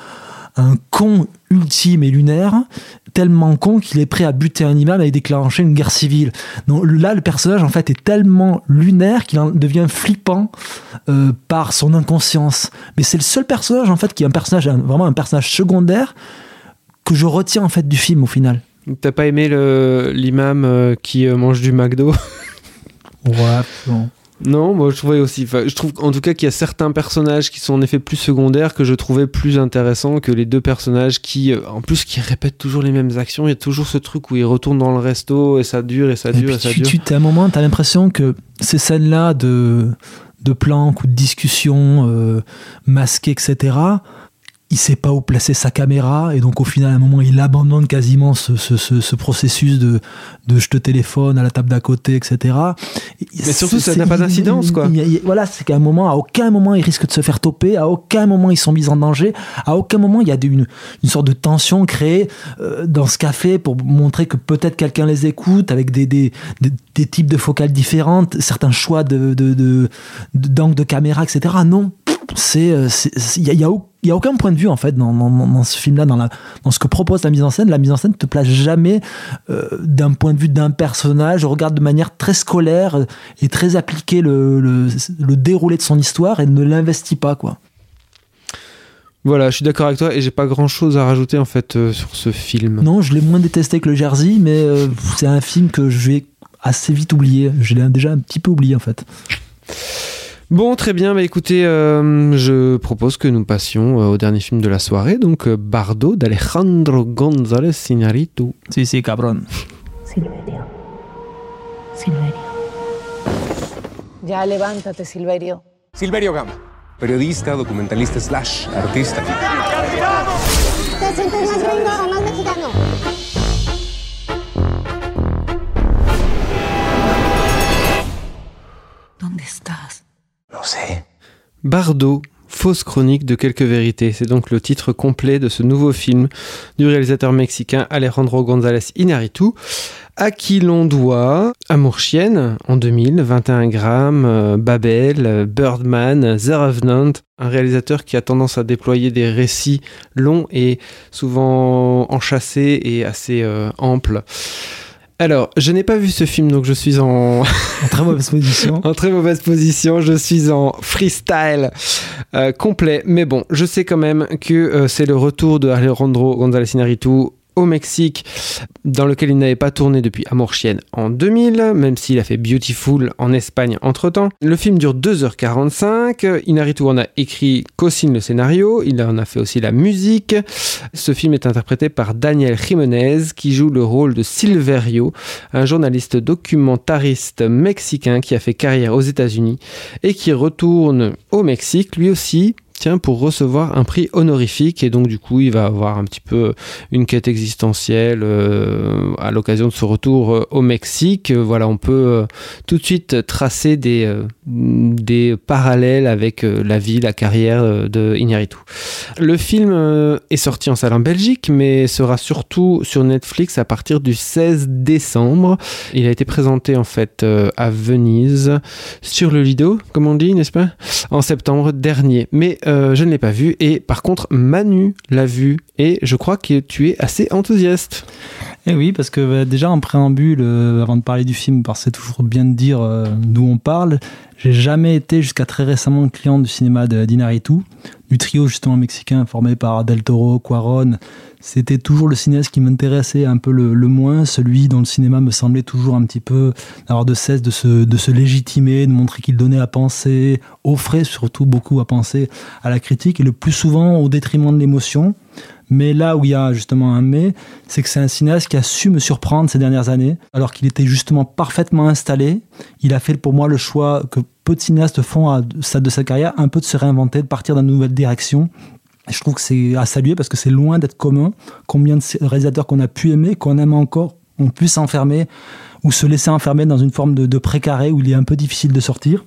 un con ultime et lunaire, tellement con qu'il est prêt à buter un imam et déclencher une guerre civile. Donc là, le personnage en fait est tellement lunaire qu'il en devient flippant euh, par son inconscience. Mais c'est le seul personnage en fait qui est un personnage, vraiment un personnage secondaire que je retiens en fait du film au final. T'as pas aimé l'imam euh, qui euh, mange du McDo? Ouais, bon. Non, moi je trouvais aussi. je trouve en tout cas qu'il y a certains personnages qui sont en effet plus secondaires que je trouvais plus intéressants que les deux personnages qui, euh, en plus, qui répètent toujours les mêmes actions. Il y a toujours ce truc où ils retournent dans le resto et ça dure et ça Et dure et ça tu, dure. tu t'as un moment, tu as l'impression que ces scènes-là de, de planques ou de discussions euh, masquées, etc., il sait pas où placer sa caméra et donc au final à un moment il abandonne quasiment ce, ce- ce- ce processus de, de je te téléphone à la table d'à côté etc Mais surtout, ça n'a pas d'incidence, quoi. il- il- voilà c'est qu'à un moment à aucun moment il risque de se faire toper à aucun moment ils sont mis en danger à aucun moment il y a une, une sorte de tension créée euh, dans ce café pour montrer que peut-être quelqu'un les écoute avec des, des, des, des types de focales différentes certains choix de, de, de, de- de caméra etc non c'est euh, il y a, il y a y a aucun point de vue en fait dans, dans, dans- dans ce film là dans, ce que propose la mise en scène. La mise en scène ne te place jamais euh, d'un point de vue d'un personnage. Regarde de manière très scolaire euh, et très appliquée le, le, le déroulé de son histoire et ne l'investit pas quoi. Voilà, je suis d'accord avec toi et j'ai pas grand chose à rajouter en fait euh, sur ce film. non je l'ai moins détesté que le Jersey mais euh, c'est un film que je vais assez vite oublier. Je l'ai déjà un petit peu oublié en fait Bon, très bien. Bah, écoutez, euh, je propose que nous passions euh, au dernier film de la soirée, donc euh, Bardo d'Alejandro González Iñárritu. si si cabron Silverio. Silverio. Ya levántate, Silverio. Silverio Gama, periodista, documentalista slash artista. ¿Te sientes más gringo o más mexicano? ¿Dónde estás? No sé. Bardo, fausse chronique de quelques vérités. C'est donc le titre complet de ce nouveau film du réalisateur mexicain Alejandro González Iñárritu, à qui l'on doit Amour chienne en 2000, 21 grammes, euh, Babel, Birdman, The Revenant, un réalisateur qui a tendance à déployer des récits longs et souvent enchâssés et assez euh, amples. Alors, je n'ai pas vu ce film, donc je suis en, en très mauvaise position en très mauvaise position. Je suis en freestyle euh, complet. Mais bon, je sais quand même que euh, c'est le retour de Alejandro González Iñárritu au Mexique, dans lequel il n'avait pas tourné depuis Amour Chienne en 2000, même s'il a fait Beautiful en Espagne entre-temps. Le film dure 2h45, Inaritu en a écrit, co-signe le scénario, il en a fait aussi la musique. Ce film est interprété par Daniel Jiménez, qui joue le rôle de Silverio, un journaliste documentariste mexicain qui a fait carrière aux États-Unis et qui retourne au Mexique, lui aussi, pour recevoir un prix honorifique et donc du coup il va avoir un petit peu une quête existentielle euh, à l'occasion de ce retour euh, au Mexique. Euh, Voilà, on peut euh, tout de suite tracer des, euh, des parallèles avec euh, la vie, la carrière euh, de Iñárritu. Le film euh, est sorti en salle en Belgique, mais sera surtout sur Netflix à partir du 16 décembre. Il a été présenté en fait euh, à Venise sur le Lido, comme on dit, n'est-ce pas? En septembre dernier. Mais euh, je ne l'ai pas vu. Et par contre Manu l'a vu et je crois que tu es assez enthousiaste. Eh oui, parce que euh, déjà en préambule, euh, avant de parler du film, parce c'est toujours bien de dire euh, d'où on parle, j'ai jamais été jusqu'à très récemment client du cinéma de d'Inaritu, du trio justement mexicain formé par Del Toro, Cuaron. C'était toujours le cinéaste qui m'intéressait un peu le, moins, celui dont le cinéma me semblait toujours un petit peu avoir de cesse de se, de se légitimer, de montrer qu'il donnait à penser, offrait surtout beaucoup à penser à la critique, et le plus souvent au détriment de l'émotion. Mais là où il y a justement un mais, c'est que c'est un cinéaste qui a su me surprendre ces dernières années, alors qu'il était justement parfaitement installé. Il a fait pour moi le choix que peu de cinéastes font à de sa carrière, un peu de se réinventer, de partir dans une nouvelle direction. Je trouve que c'est à saluer parce que c'est loin d'être commun. Combien de réalisateurs qu'on a pu aimer, qu'on aime encore, ont pu s'enfermer ou se laisser enfermer dans une forme de, de précaré où il est un peu difficile de sortir.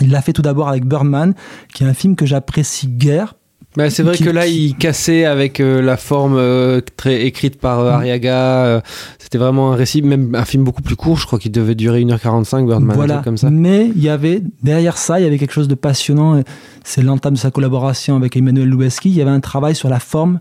Il l'a fait tout d'abord avec Birdman, qui est un film que j'apprécie guère bah, c'est vrai Qui- que là, qui- il cassait avec euh, la forme euh, très écrite par euh, Ariaga. euh, C'était vraiment un récit, même un film beaucoup plus court. Je crois qu'il devait durer 1h45, Birdman, Voilà. comme ça. Mais il y avait, derrière ça, il y avait quelque chose de passionnant. C'est l'entame de sa collaboration avec Emmanuel Lubezki. Il y avait un travail sur la forme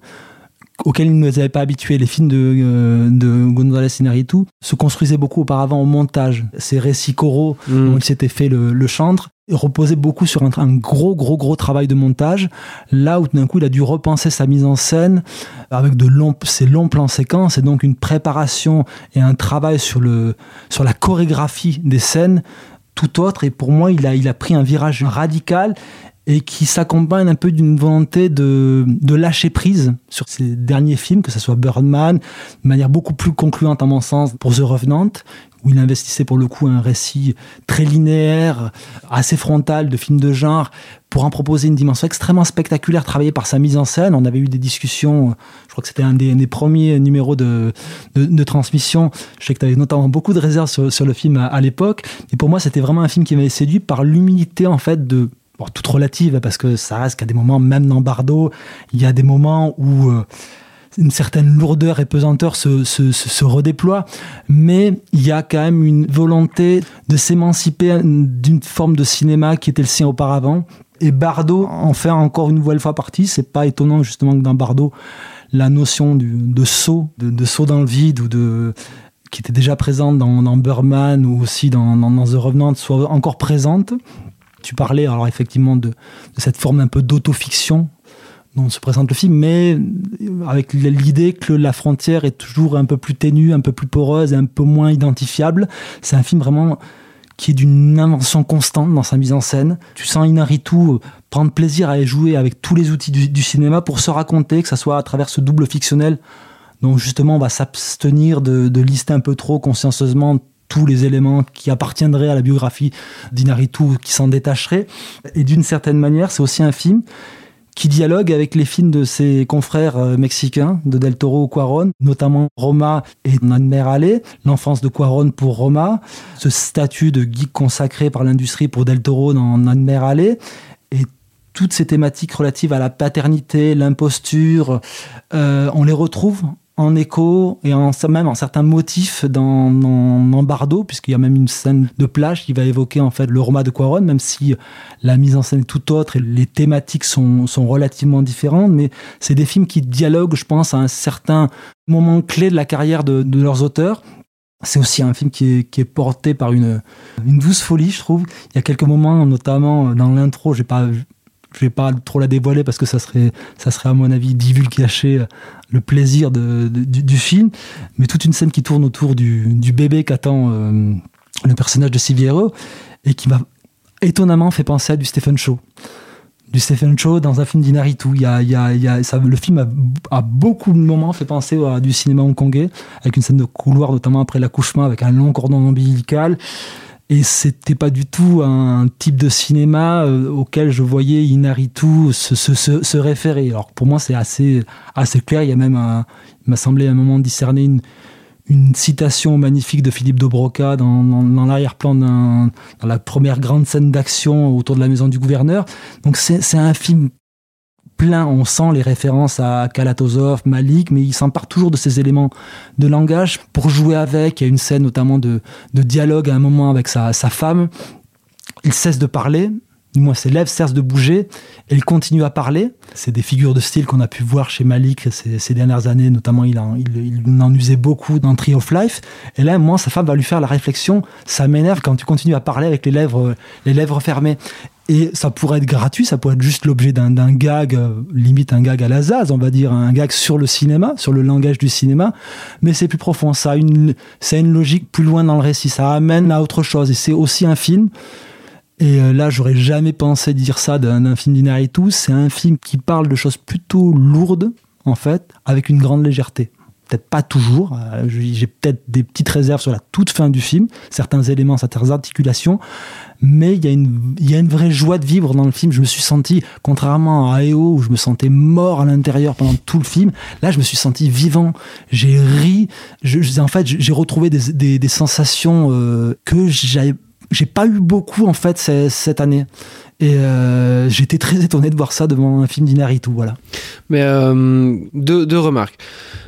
auquel il ne nous avait pas habitués. Les films de, euh, de González Iñárritu se construisaient beaucoup auparavant au montage. Ces récits coraux Mm. dont il s'était fait le, le chantre reposaient beaucoup sur un, un gros, gros, gros travail de montage. Là où tout d'un coup, il a dû repenser sa mise en scène avec de longs, ces longs plans séquences et donc une préparation et un travail sur, le, sur la chorégraphie des scènes tout autre. Et pour moi, il a, il a pris un virage radical et qui s'accompagne un peu d'une volonté de, lâcher prise sur ses derniers films, que ce soit Birdman, de manière beaucoup plus concluante à mon sens pour The Revenant, où il investissait pour le coup un récit très linéaire, assez frontal de films de genre, pour en proposer une dimension extrêmement spectaculaire travaillée par sa mise en scène. On avait eu des discussions, je crois que c'était un des, premiers numéros de, de, transmission. Je sais que tu avais notamment beaucoup de réserves sur, le film à l'époque. Et pour moi, c'était vraiment un film qui m'avait séduit par l'humilité, en fait, de, bon, toute relative, parce que ça reste qu'à des moments, même dans Bardo, il y a des moments où euh, une certaine lourdeur et pesanteur se, se, se, redéploie, mais il y a quand même une volonté de s'émanciper d'une forme de cinéma qui était le sien auparavant. Et Bardo en fait encore une nouvelle fois partie. C'est pas étonnant justement que dans Bardo, la notion de saut, de, saut dans le vide ou de qui était déjà présente dans, Burman ou aussi dans, dans The Revenant soit encore présente. Tu parlais alors effectivement de, cette forme un peu d'autofiction dont se présente le film, mais avec l'idée que la frontière est toujours un peu plus ténue, un peu plus poreuse un peu moins identifiable. C'est un film vraiment qui est d'une invention constante dans sa mise en scène. Tu sens Inaritu prendre plaisir à jouer avec tous les outils du, du cinéma pour se raconter, que ce soit à travers ce double fictionnel. Donc justement, on va s'abstenir de, de lister un peu trop consciencieusement tous les éléments qui appartiendraient à la biographie d'Inaritu, qui s'en détacheraient. Et d'une certaine manière, c'est aussi un film qui dialogue avec les films de ses confrères euh, mexicains, de Del Toro ou Cuaron, notamment Roma et Admirale, l'enfance de Cuaron pour Roma, ce statut de geek consacré par l'industrie pour Del Toro dans Admirale, et toutes ces thématiques relatives à la paternité, l'imposture, euh, on les retrouve en écho et en, même en certains motifs dans, dans, dans Bardo, puisqu'il y a même une scène de plage qui va évoquer en fait le Roma de Quaron, même si la mise en scène est tout autre et les thématiques sont, sont relativement différentes, mais c'est des films qui dialoguent, je pense, à un certain moment clé de la carrière de, de leurs auteurs. C'est aussi un film qui est, qui est porté par une, une douce folie, je trouve. Il y a quelques moments, notamment dans l'intro, j'ai pas je vais pas trop la dévoiler parce que ça serait, ça serait à mon avis divulgacher le plaisir de, du, film, mais toute une scène qui tourne autour du, bébé qu'attend euh, le personnage de Siviero et qui m'a étonnamment fait penser à du Stephen Shaw. Du Stephen Shaw dans un film d'Inaritu. Il y a, il y a, il y a, le film a, a, beaucoup de moments fait penser à du cinéma hongkongais, avec une scène de couloir, notamment après l'accouchement, avec un long cordon ombilical et c'était pas du tout un type de cinéma euh, auquel je voyais Inaritu se, se, se, référer. Alors pour moi c'est assez, assez clair, il y a même un, il m'a semblé à un moment discerner une, une citation magnifique de Philippe de Broca dans, dans, dans l'arrière-plan dans la première grande scène d'action autour de la maison du gouverneur. Donc c'est un film on sent les références à Kalatozov, Malik, mais il s'empare toujours de ces éléments de langage pour jouer avec. Il y a une scène notamment de, dialogue à un moment avec sa, femme. Il cesse de parler, du moins ses lèvres cessent de bouger, et il continue à parler. C'est des figures de style qu'on a pu voir chez Malik ces, dernières années, notamment il, en, il, en usait beaucoup dans Tree of Life. Et là, moi, sa femme va lui faire la réflexion, ça m'énerve quand tu continues à parler avec les lèvres, les lèvres fermées. Et ça pourrait être gratuit, ça pourrait être juste l'objet d'un gag, euh, limite un gag à la Zaz, on va dire, un gag sur le cinéma, sur le langage du cinéma, mais c'est plus profond, ça a, une, logique plus loin dans le récit, ça amène à autre chose, et c'est aussi un film, et euh, là j'aurais jamais pensé dire ça d'un film d'Inaritu, c'est un film qui parle de choses plutôt lourdes, en fait, avec une grande légèreté. Peut-être pas toujours. Euh, j'ai peut-être des petites réserves sur la toute fin du film, certains éléments, certaines articulations, mais il y, a une, y a une vraie joie de vivre dans le film. Je me suis senti, contrairement à EO, où je me sentais mort à l'intérieur pendant tout le film, là, je me suis senti vivant. J'ai ri. En fait, j'ai retrouvé des, des, sensations euh, que j'ai pas eu beaucoup en fait cette année. Et euh, j'étais très étonné de voir ça devant un film d'Inaritu, voilà. Mais euh, deux, deux, remarques.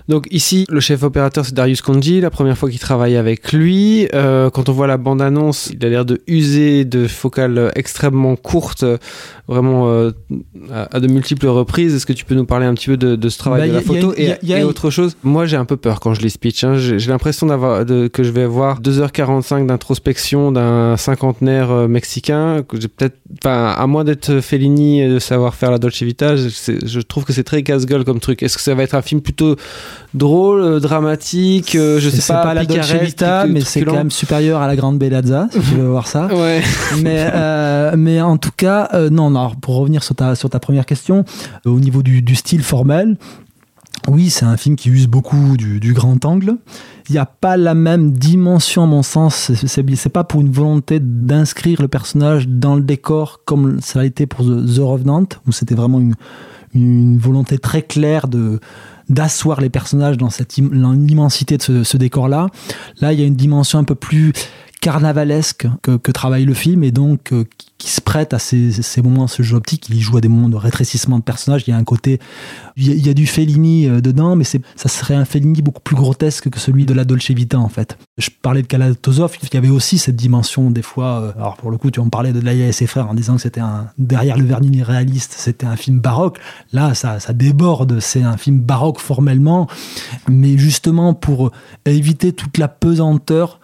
Donc ici, le chef opérateur, c'est Darius Konji, la première fois qu'il travaille avec lui. Euh, quand on voit la bande-annonce, il a l'air de user de focales extrêmement courtes, vraiment euh, à, de multiples reprises. Est-ce que tu peux nous parler un petit peu de, ce travail bah, de la photo et, autre chose? Moi, j'ai un peu peur quand je lis speech. Hein. J'ai l'impression d'avoir que je vais avoir 2h45 d'introspection d'un cinquantenaire euh, mexicain. Que j'ai peut-être, enfin, à moins d'être Fellini et de savoir faire la Dolce Vita, je, je trouve que c'est très casse-gueule comme truc. Est-ce que ça va être un film plutôt drôle, euh, dramatique, euh, je sais pas, pas la Dolce Vita, mais c'est quand même supérieur à la Grande Bellazza, si tu veux voir ça. Ouais. Mais, euh, mais en tout cas, non, non, pour revenir sur ta, sur ta première question, au niveau du, du style formel, oui, c'est un film qui use beaucoup du, du grand angle. Il n'y a pas la même dimension, à mon sens. C'est pas pour une volonté d'inscrire le personnage dans le décor comme ça a été pour The, The Revenant, où c'était vraiment une, une volonté très claire de d'asseoir les personnages dans cette l'immensité de ce, ce décor-là. Là, il y a une dimension un peu plus carnavalesque que, travaille le film et donc euh, qui se prête à ces, moments, ce jeu optique. Il joue à des moments de rétrécissement de personnages. Il y a un côté, il y a, du Fellini euh, dedans, mais ça serait un Fellini beaucoup plus grotesque que celui de la Dolce Vita en fait. Je parlais de Kalatozov, il y avait aussi cette dimension des fois. Euh, alors pour le coup, tu en parlais de Laïa et ses frères en disant que c'était un derrière le vernis réaliste, c'était un film baroque. Là, ça, ça déborde. C'est un film baroque formellement, mais justement pour éviter toute la pesanteur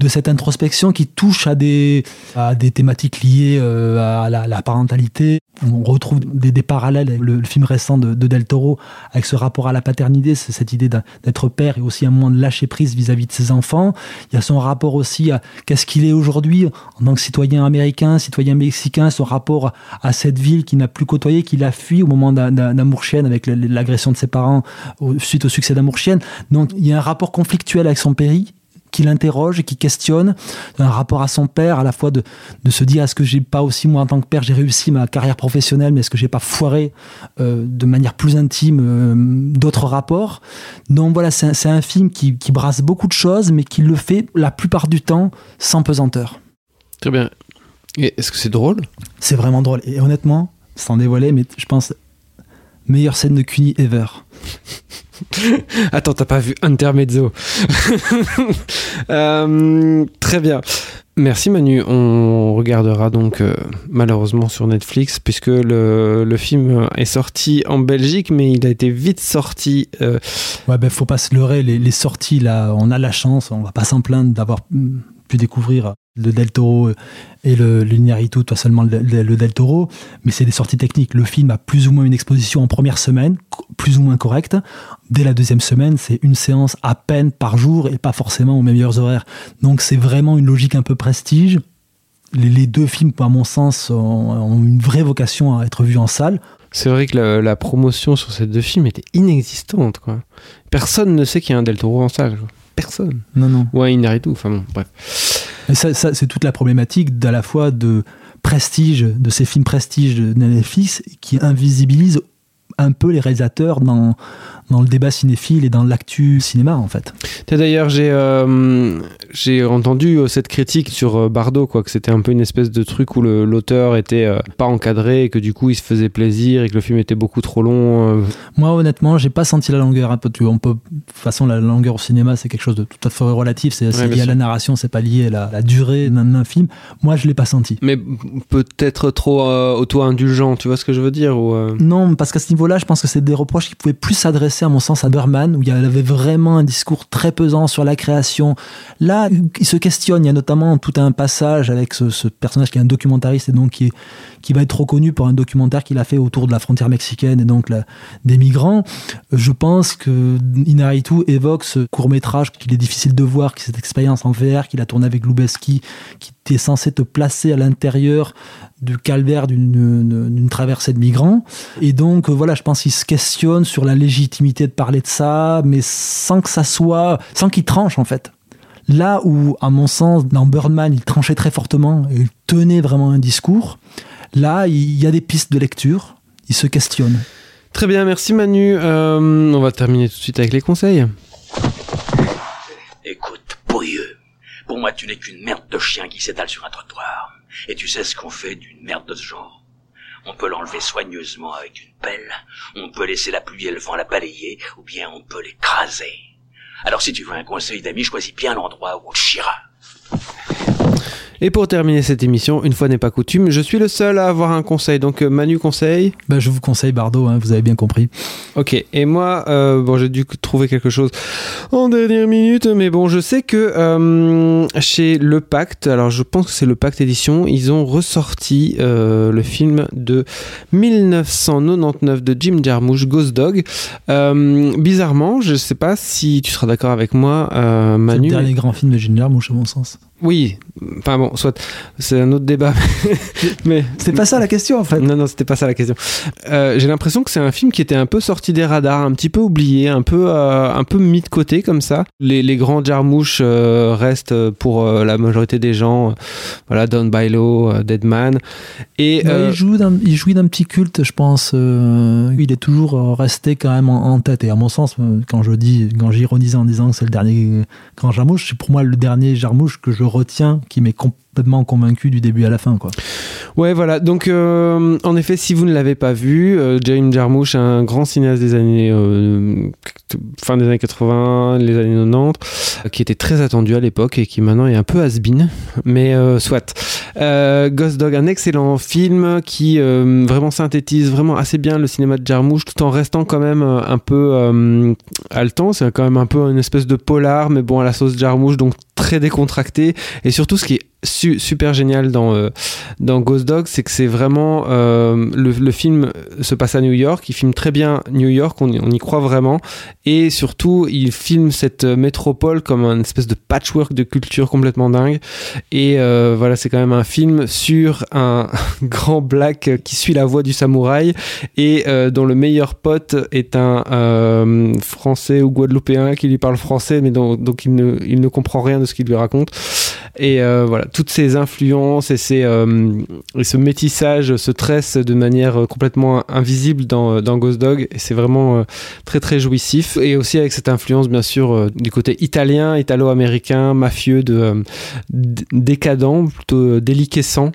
de cette introspection qui touche à des, à des thématiques liées euh, à la, parentalité. On retrouve des, des parallèles avec le, film récent de, Del Toro, avec ce rapport à la paternité, c'est cette idée d'être père et aussi un moment de lâcher prise vis-à-vis de ses enfants. Il y a son rapport aussi à qu'est-ce qu'il est aujourd'hui en tant que citoyen américain, citoyen mexicain, son rapport à cette ville qu'il n'a plus côtoyé, qu'il a fui au moment d'Amour Chienne avec l'agression de ses parents suite au succès d'Amour Chienne. Donc il y a un rapport conflictuel avec son pays qui l'interroge et qui questionne un rapport à son père, à la fois de, de se dire est-ce que j'ai pas aussi moi en tant que père j'ai réussi ma carrière professionnelle, mais est-ce que j'ai pas foiré euh, de manière plus intime euh, d'autres rapports? Donc voilà, c'est un, un, film qui, qui, brasse beaucoup de choses, mais qui le fait la plupart du temps sans pesanteur. Très bien. Et est-ce que c'est drôle? C'est vraiment drôle. Et honnêtement, sans dévoiler, mais je pense meilleure scène de Cuny ever. Attends, t'as pas vu Intermezzo euh, Très bien. Merci Manu. On regardera donc euh, malheureusement sur Netflix puisque le, le, film est sorti en Belgique, mais il a été vite sorti. Euh, ouais, ben faut pas se leurrer. Les, les, sorties là, on a la chance, on va pas s'en plaindre d'avoir pu découvrir le Del Toro et le, le toi seulement le, le, Del Toro, mais c'est des sorties techniques. Le film a plus ou moins une exposition en première semaine, plus ou moins correcte. Dès la deuxième semaine, c'est une séance à peine par jour et pas forcément aux meilleurs horaires. Donc c'est vraiment une logique un peu prestige. Les, deux films, à mon sens, ont, une vraie vocation à être vus en salle. C'est vrai que la, promotion sur ces deux films était inexistante. Quoi. Personne ne sait qu'il y a un Del Toro en salle. Personne. Non, non. Ou un enfin bon, bref. C'est toute la problématique d'à la fois de prestige, de ces films prestige de Netflix qui invisibilisent un peu les réalisateurs dans, dans le débat cinéphile et dans l'actu cinéma en fait. D'ailleurs, j'ai euh, j'ai entendu euh, cette critique sur euh, Bardot, quoi, que c'était un peu une espèce de truc où l'auteur était euh, pas encadré et que du coup il se faisait plaisir et que le film était beaucoup trop long. euh. Moi, honnêtement, j'ai pas senti la longueur. Un peu, tu- on peut, de toute façon, la longueur au cinéma, c'est quelque chose de tout à fait relatif. C'est Ouais, lié à la narration, c'est pas lié à la, la durée d'un film. Moi, je l'ai pas senti. Mais peut-être trop auto-indulgent, tu vois ce que je veux dire ou, Non, parce qu'à ce niveau-là, je pense que c'est des reproches qui pouvaient plus s'adresser, à mon sens, à Berman, où il y avait vraiment un discours très pesant sur la création. Là, il se questionne. Il y a notamment tout un passage avec ce, ce personnage qui est un documentariste et donc qui, est- qui va être reconnu pour un documentaire qu'il a fait autour de la frontière mexicaine et donc des migrants. Je pense que Inaritu évoque ce court-métrage qu'il est difficile de voir, qui cette expérience en VR qu'il a tourné avec Lubeski, qui était censé te placer à l'intérieur du calvaire d'une d'une traversée de migrants. Et donc, euh, voilà, je pense qu'il se questionne sur la légitimité de parler de ça, mais sans que ça soit, sans qu'il tranche, en fait. Là où, à mon sens, dans Birdman, il tranchait très fortement et il tenait vraiment un discours, là, il y a des pistes de lecture, il se questionne. Très bien, merci Manu. Euh, on va terminer tout de suite avec les conseils. Écoute, pourrieux. Pour moi, tu n'es qu'une merde de chien qui s'étale sur un trottoir. Et tu sais ce qu'on fait d'une merde de ce genre? On peut l'enlever soigneusement avec une pelle, on peut laisser la pluie et le vent la balayer, ou bien on peut l'écraser. Alors si tu veux un conseil d'ami, choisis bien l'endroit où on te chiera. Et pour terminer cette émission, une fois n'est pas coutume, je suis le seul à avoir un conseil. Donc euh, Manu conseille. Ben, je vous conseille Bardot, hein, vous avez bien compris. Ok. Et moi, euh, bon, j'ai dû trouver quelque chose en dernière minute, mais bon, je sais que euh, chez Le Pacte, alors je pense que c'est Le Pacte édition, ils ont ressorti euh, le film de 1999 de Jim Jarmusch, Ghost Dog. Bizarrement, je sais pas si tu seras d'accord avec moi, euh, C'est le Manu. dernier grand film de Ginger Mouche, à mon sens. Oui, enfin bon, soit c'est un autre débat, mais C'est pas ça la question, en fait. non, non, c'était pas ça la question. Euh, J'ai l'impression que c'est un film qui était un peu sorti des radars, un petit peu oublié, un peu, euh, un peu mis de côté comme ça. Les, les grands jarmouches euh, restent pour la majorité des gens, voilà, Down by Law, euh, Dead Man. Et Ouais, euh, il, joue il jouit d'un petit culte, je pense. il est toujours resté quand même en, en tête. Et à mon sens, quand je dis, quand j'ironise en disant que c'est le dernier grand Jarmouche, c'est pour moi le dernier Jarmouche que je retiens, qui m'est complètement convaincu du début à la fin. Quoi. Ouais, voilà. Donc, euh, en effet, si vous ne l'avez pas vu, euh, James Jarmusch, un grand cinéaste des années euh, fin des années 80, les années 90, euh, qui était très attendu à l'époque et qui maintenant est un peu has-been, mais soit. Ghost Dog, un excellent film qui vraiment synthétise vraiment assez bien le cinéma de Jarmusch, tout en restant quand même un peu haletant. C'est quand même un peu une espèce de polar, mais bon à la sauce Jarmusch, donc très décontracté. Et surtout, ce qui est su- super génial dans euh, dans Ghost Dog, c'est que c'est vraiment euh, le, le film se passe à New York, il filme très bien New York, on, on y croit vraiment, et surtout il filme cette euh, métropole comme un espèce de patchwork de culture complètement dingue. Et voilà, c'est quand même un film sur un grand black qui suit la voie du samouraï et dont le meilleur pote est un français ou guadeloupéen qui lui parle français, mais dont- donc il ne, il ne comprend rien de ce qu'il lui raconte. Et voilà, toutes ces influences et, ces, euh, et ce métissage se tressent de manière euh, complètement invisible dans, dans Ghost Dog. Et c'est vraiment euh, très très jouissif. Et aussi avec cette influence, bien sûr, euh, du côté italien, italo-américain, mafieux, de, euh, décadent, plutôt euh, déliquescent.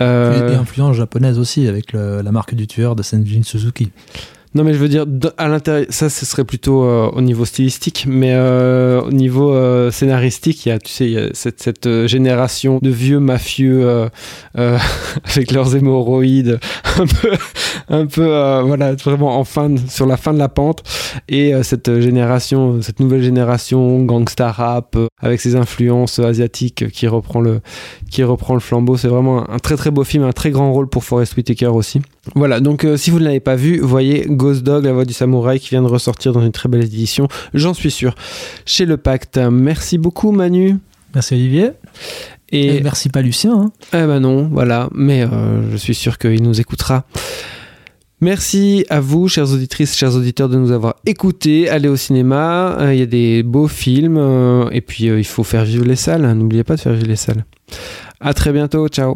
Euh, Et, et influence japonaise aussi, avec la marque du tueur de Senjin Suzuki. Non, mais je veux dire, à l'intérieur, ça, ce serait plutôt euh, au niveau stylistique, mais euh, au niveau euh, scénaristique, il y a, tu sais, il y a cette, cette génération de vieux mafieux avec leurs hémorroïdes, un peu, un peu, voilà, vraiment en fin, sur la fin de la pente, et cette génération, cette nouvelle génération gangsta rap avec ses influences asiatiques qui reprend le, qui reprend le flambeau. C'est vraiment un, un très très beau film, un très grand rôle pour Forest Whitaker aussi. Voilà, donc si vous ne l'avez pas vu, voyez Ghost Dog, la voix du samouraï, qui vient de ressortir dans une très belle édition, j'en suis sûr, chez Le Pacte. Merci beaucoup Manu. Merci Olivier. Et, Et merci pas Lucien. hein. Eh ben non, voilà, mais euh, je suis sûr qu'il nous écoutera. Merci à vous, chères auditrices, chers auditeurs, de nous avoir écoutés. Allez au cinéma, euh, il y a des beaux films, euh, et puis il faut faire vivre les salles. N'oubliez pas de faire vivre les salles. À très bientôt, ciao.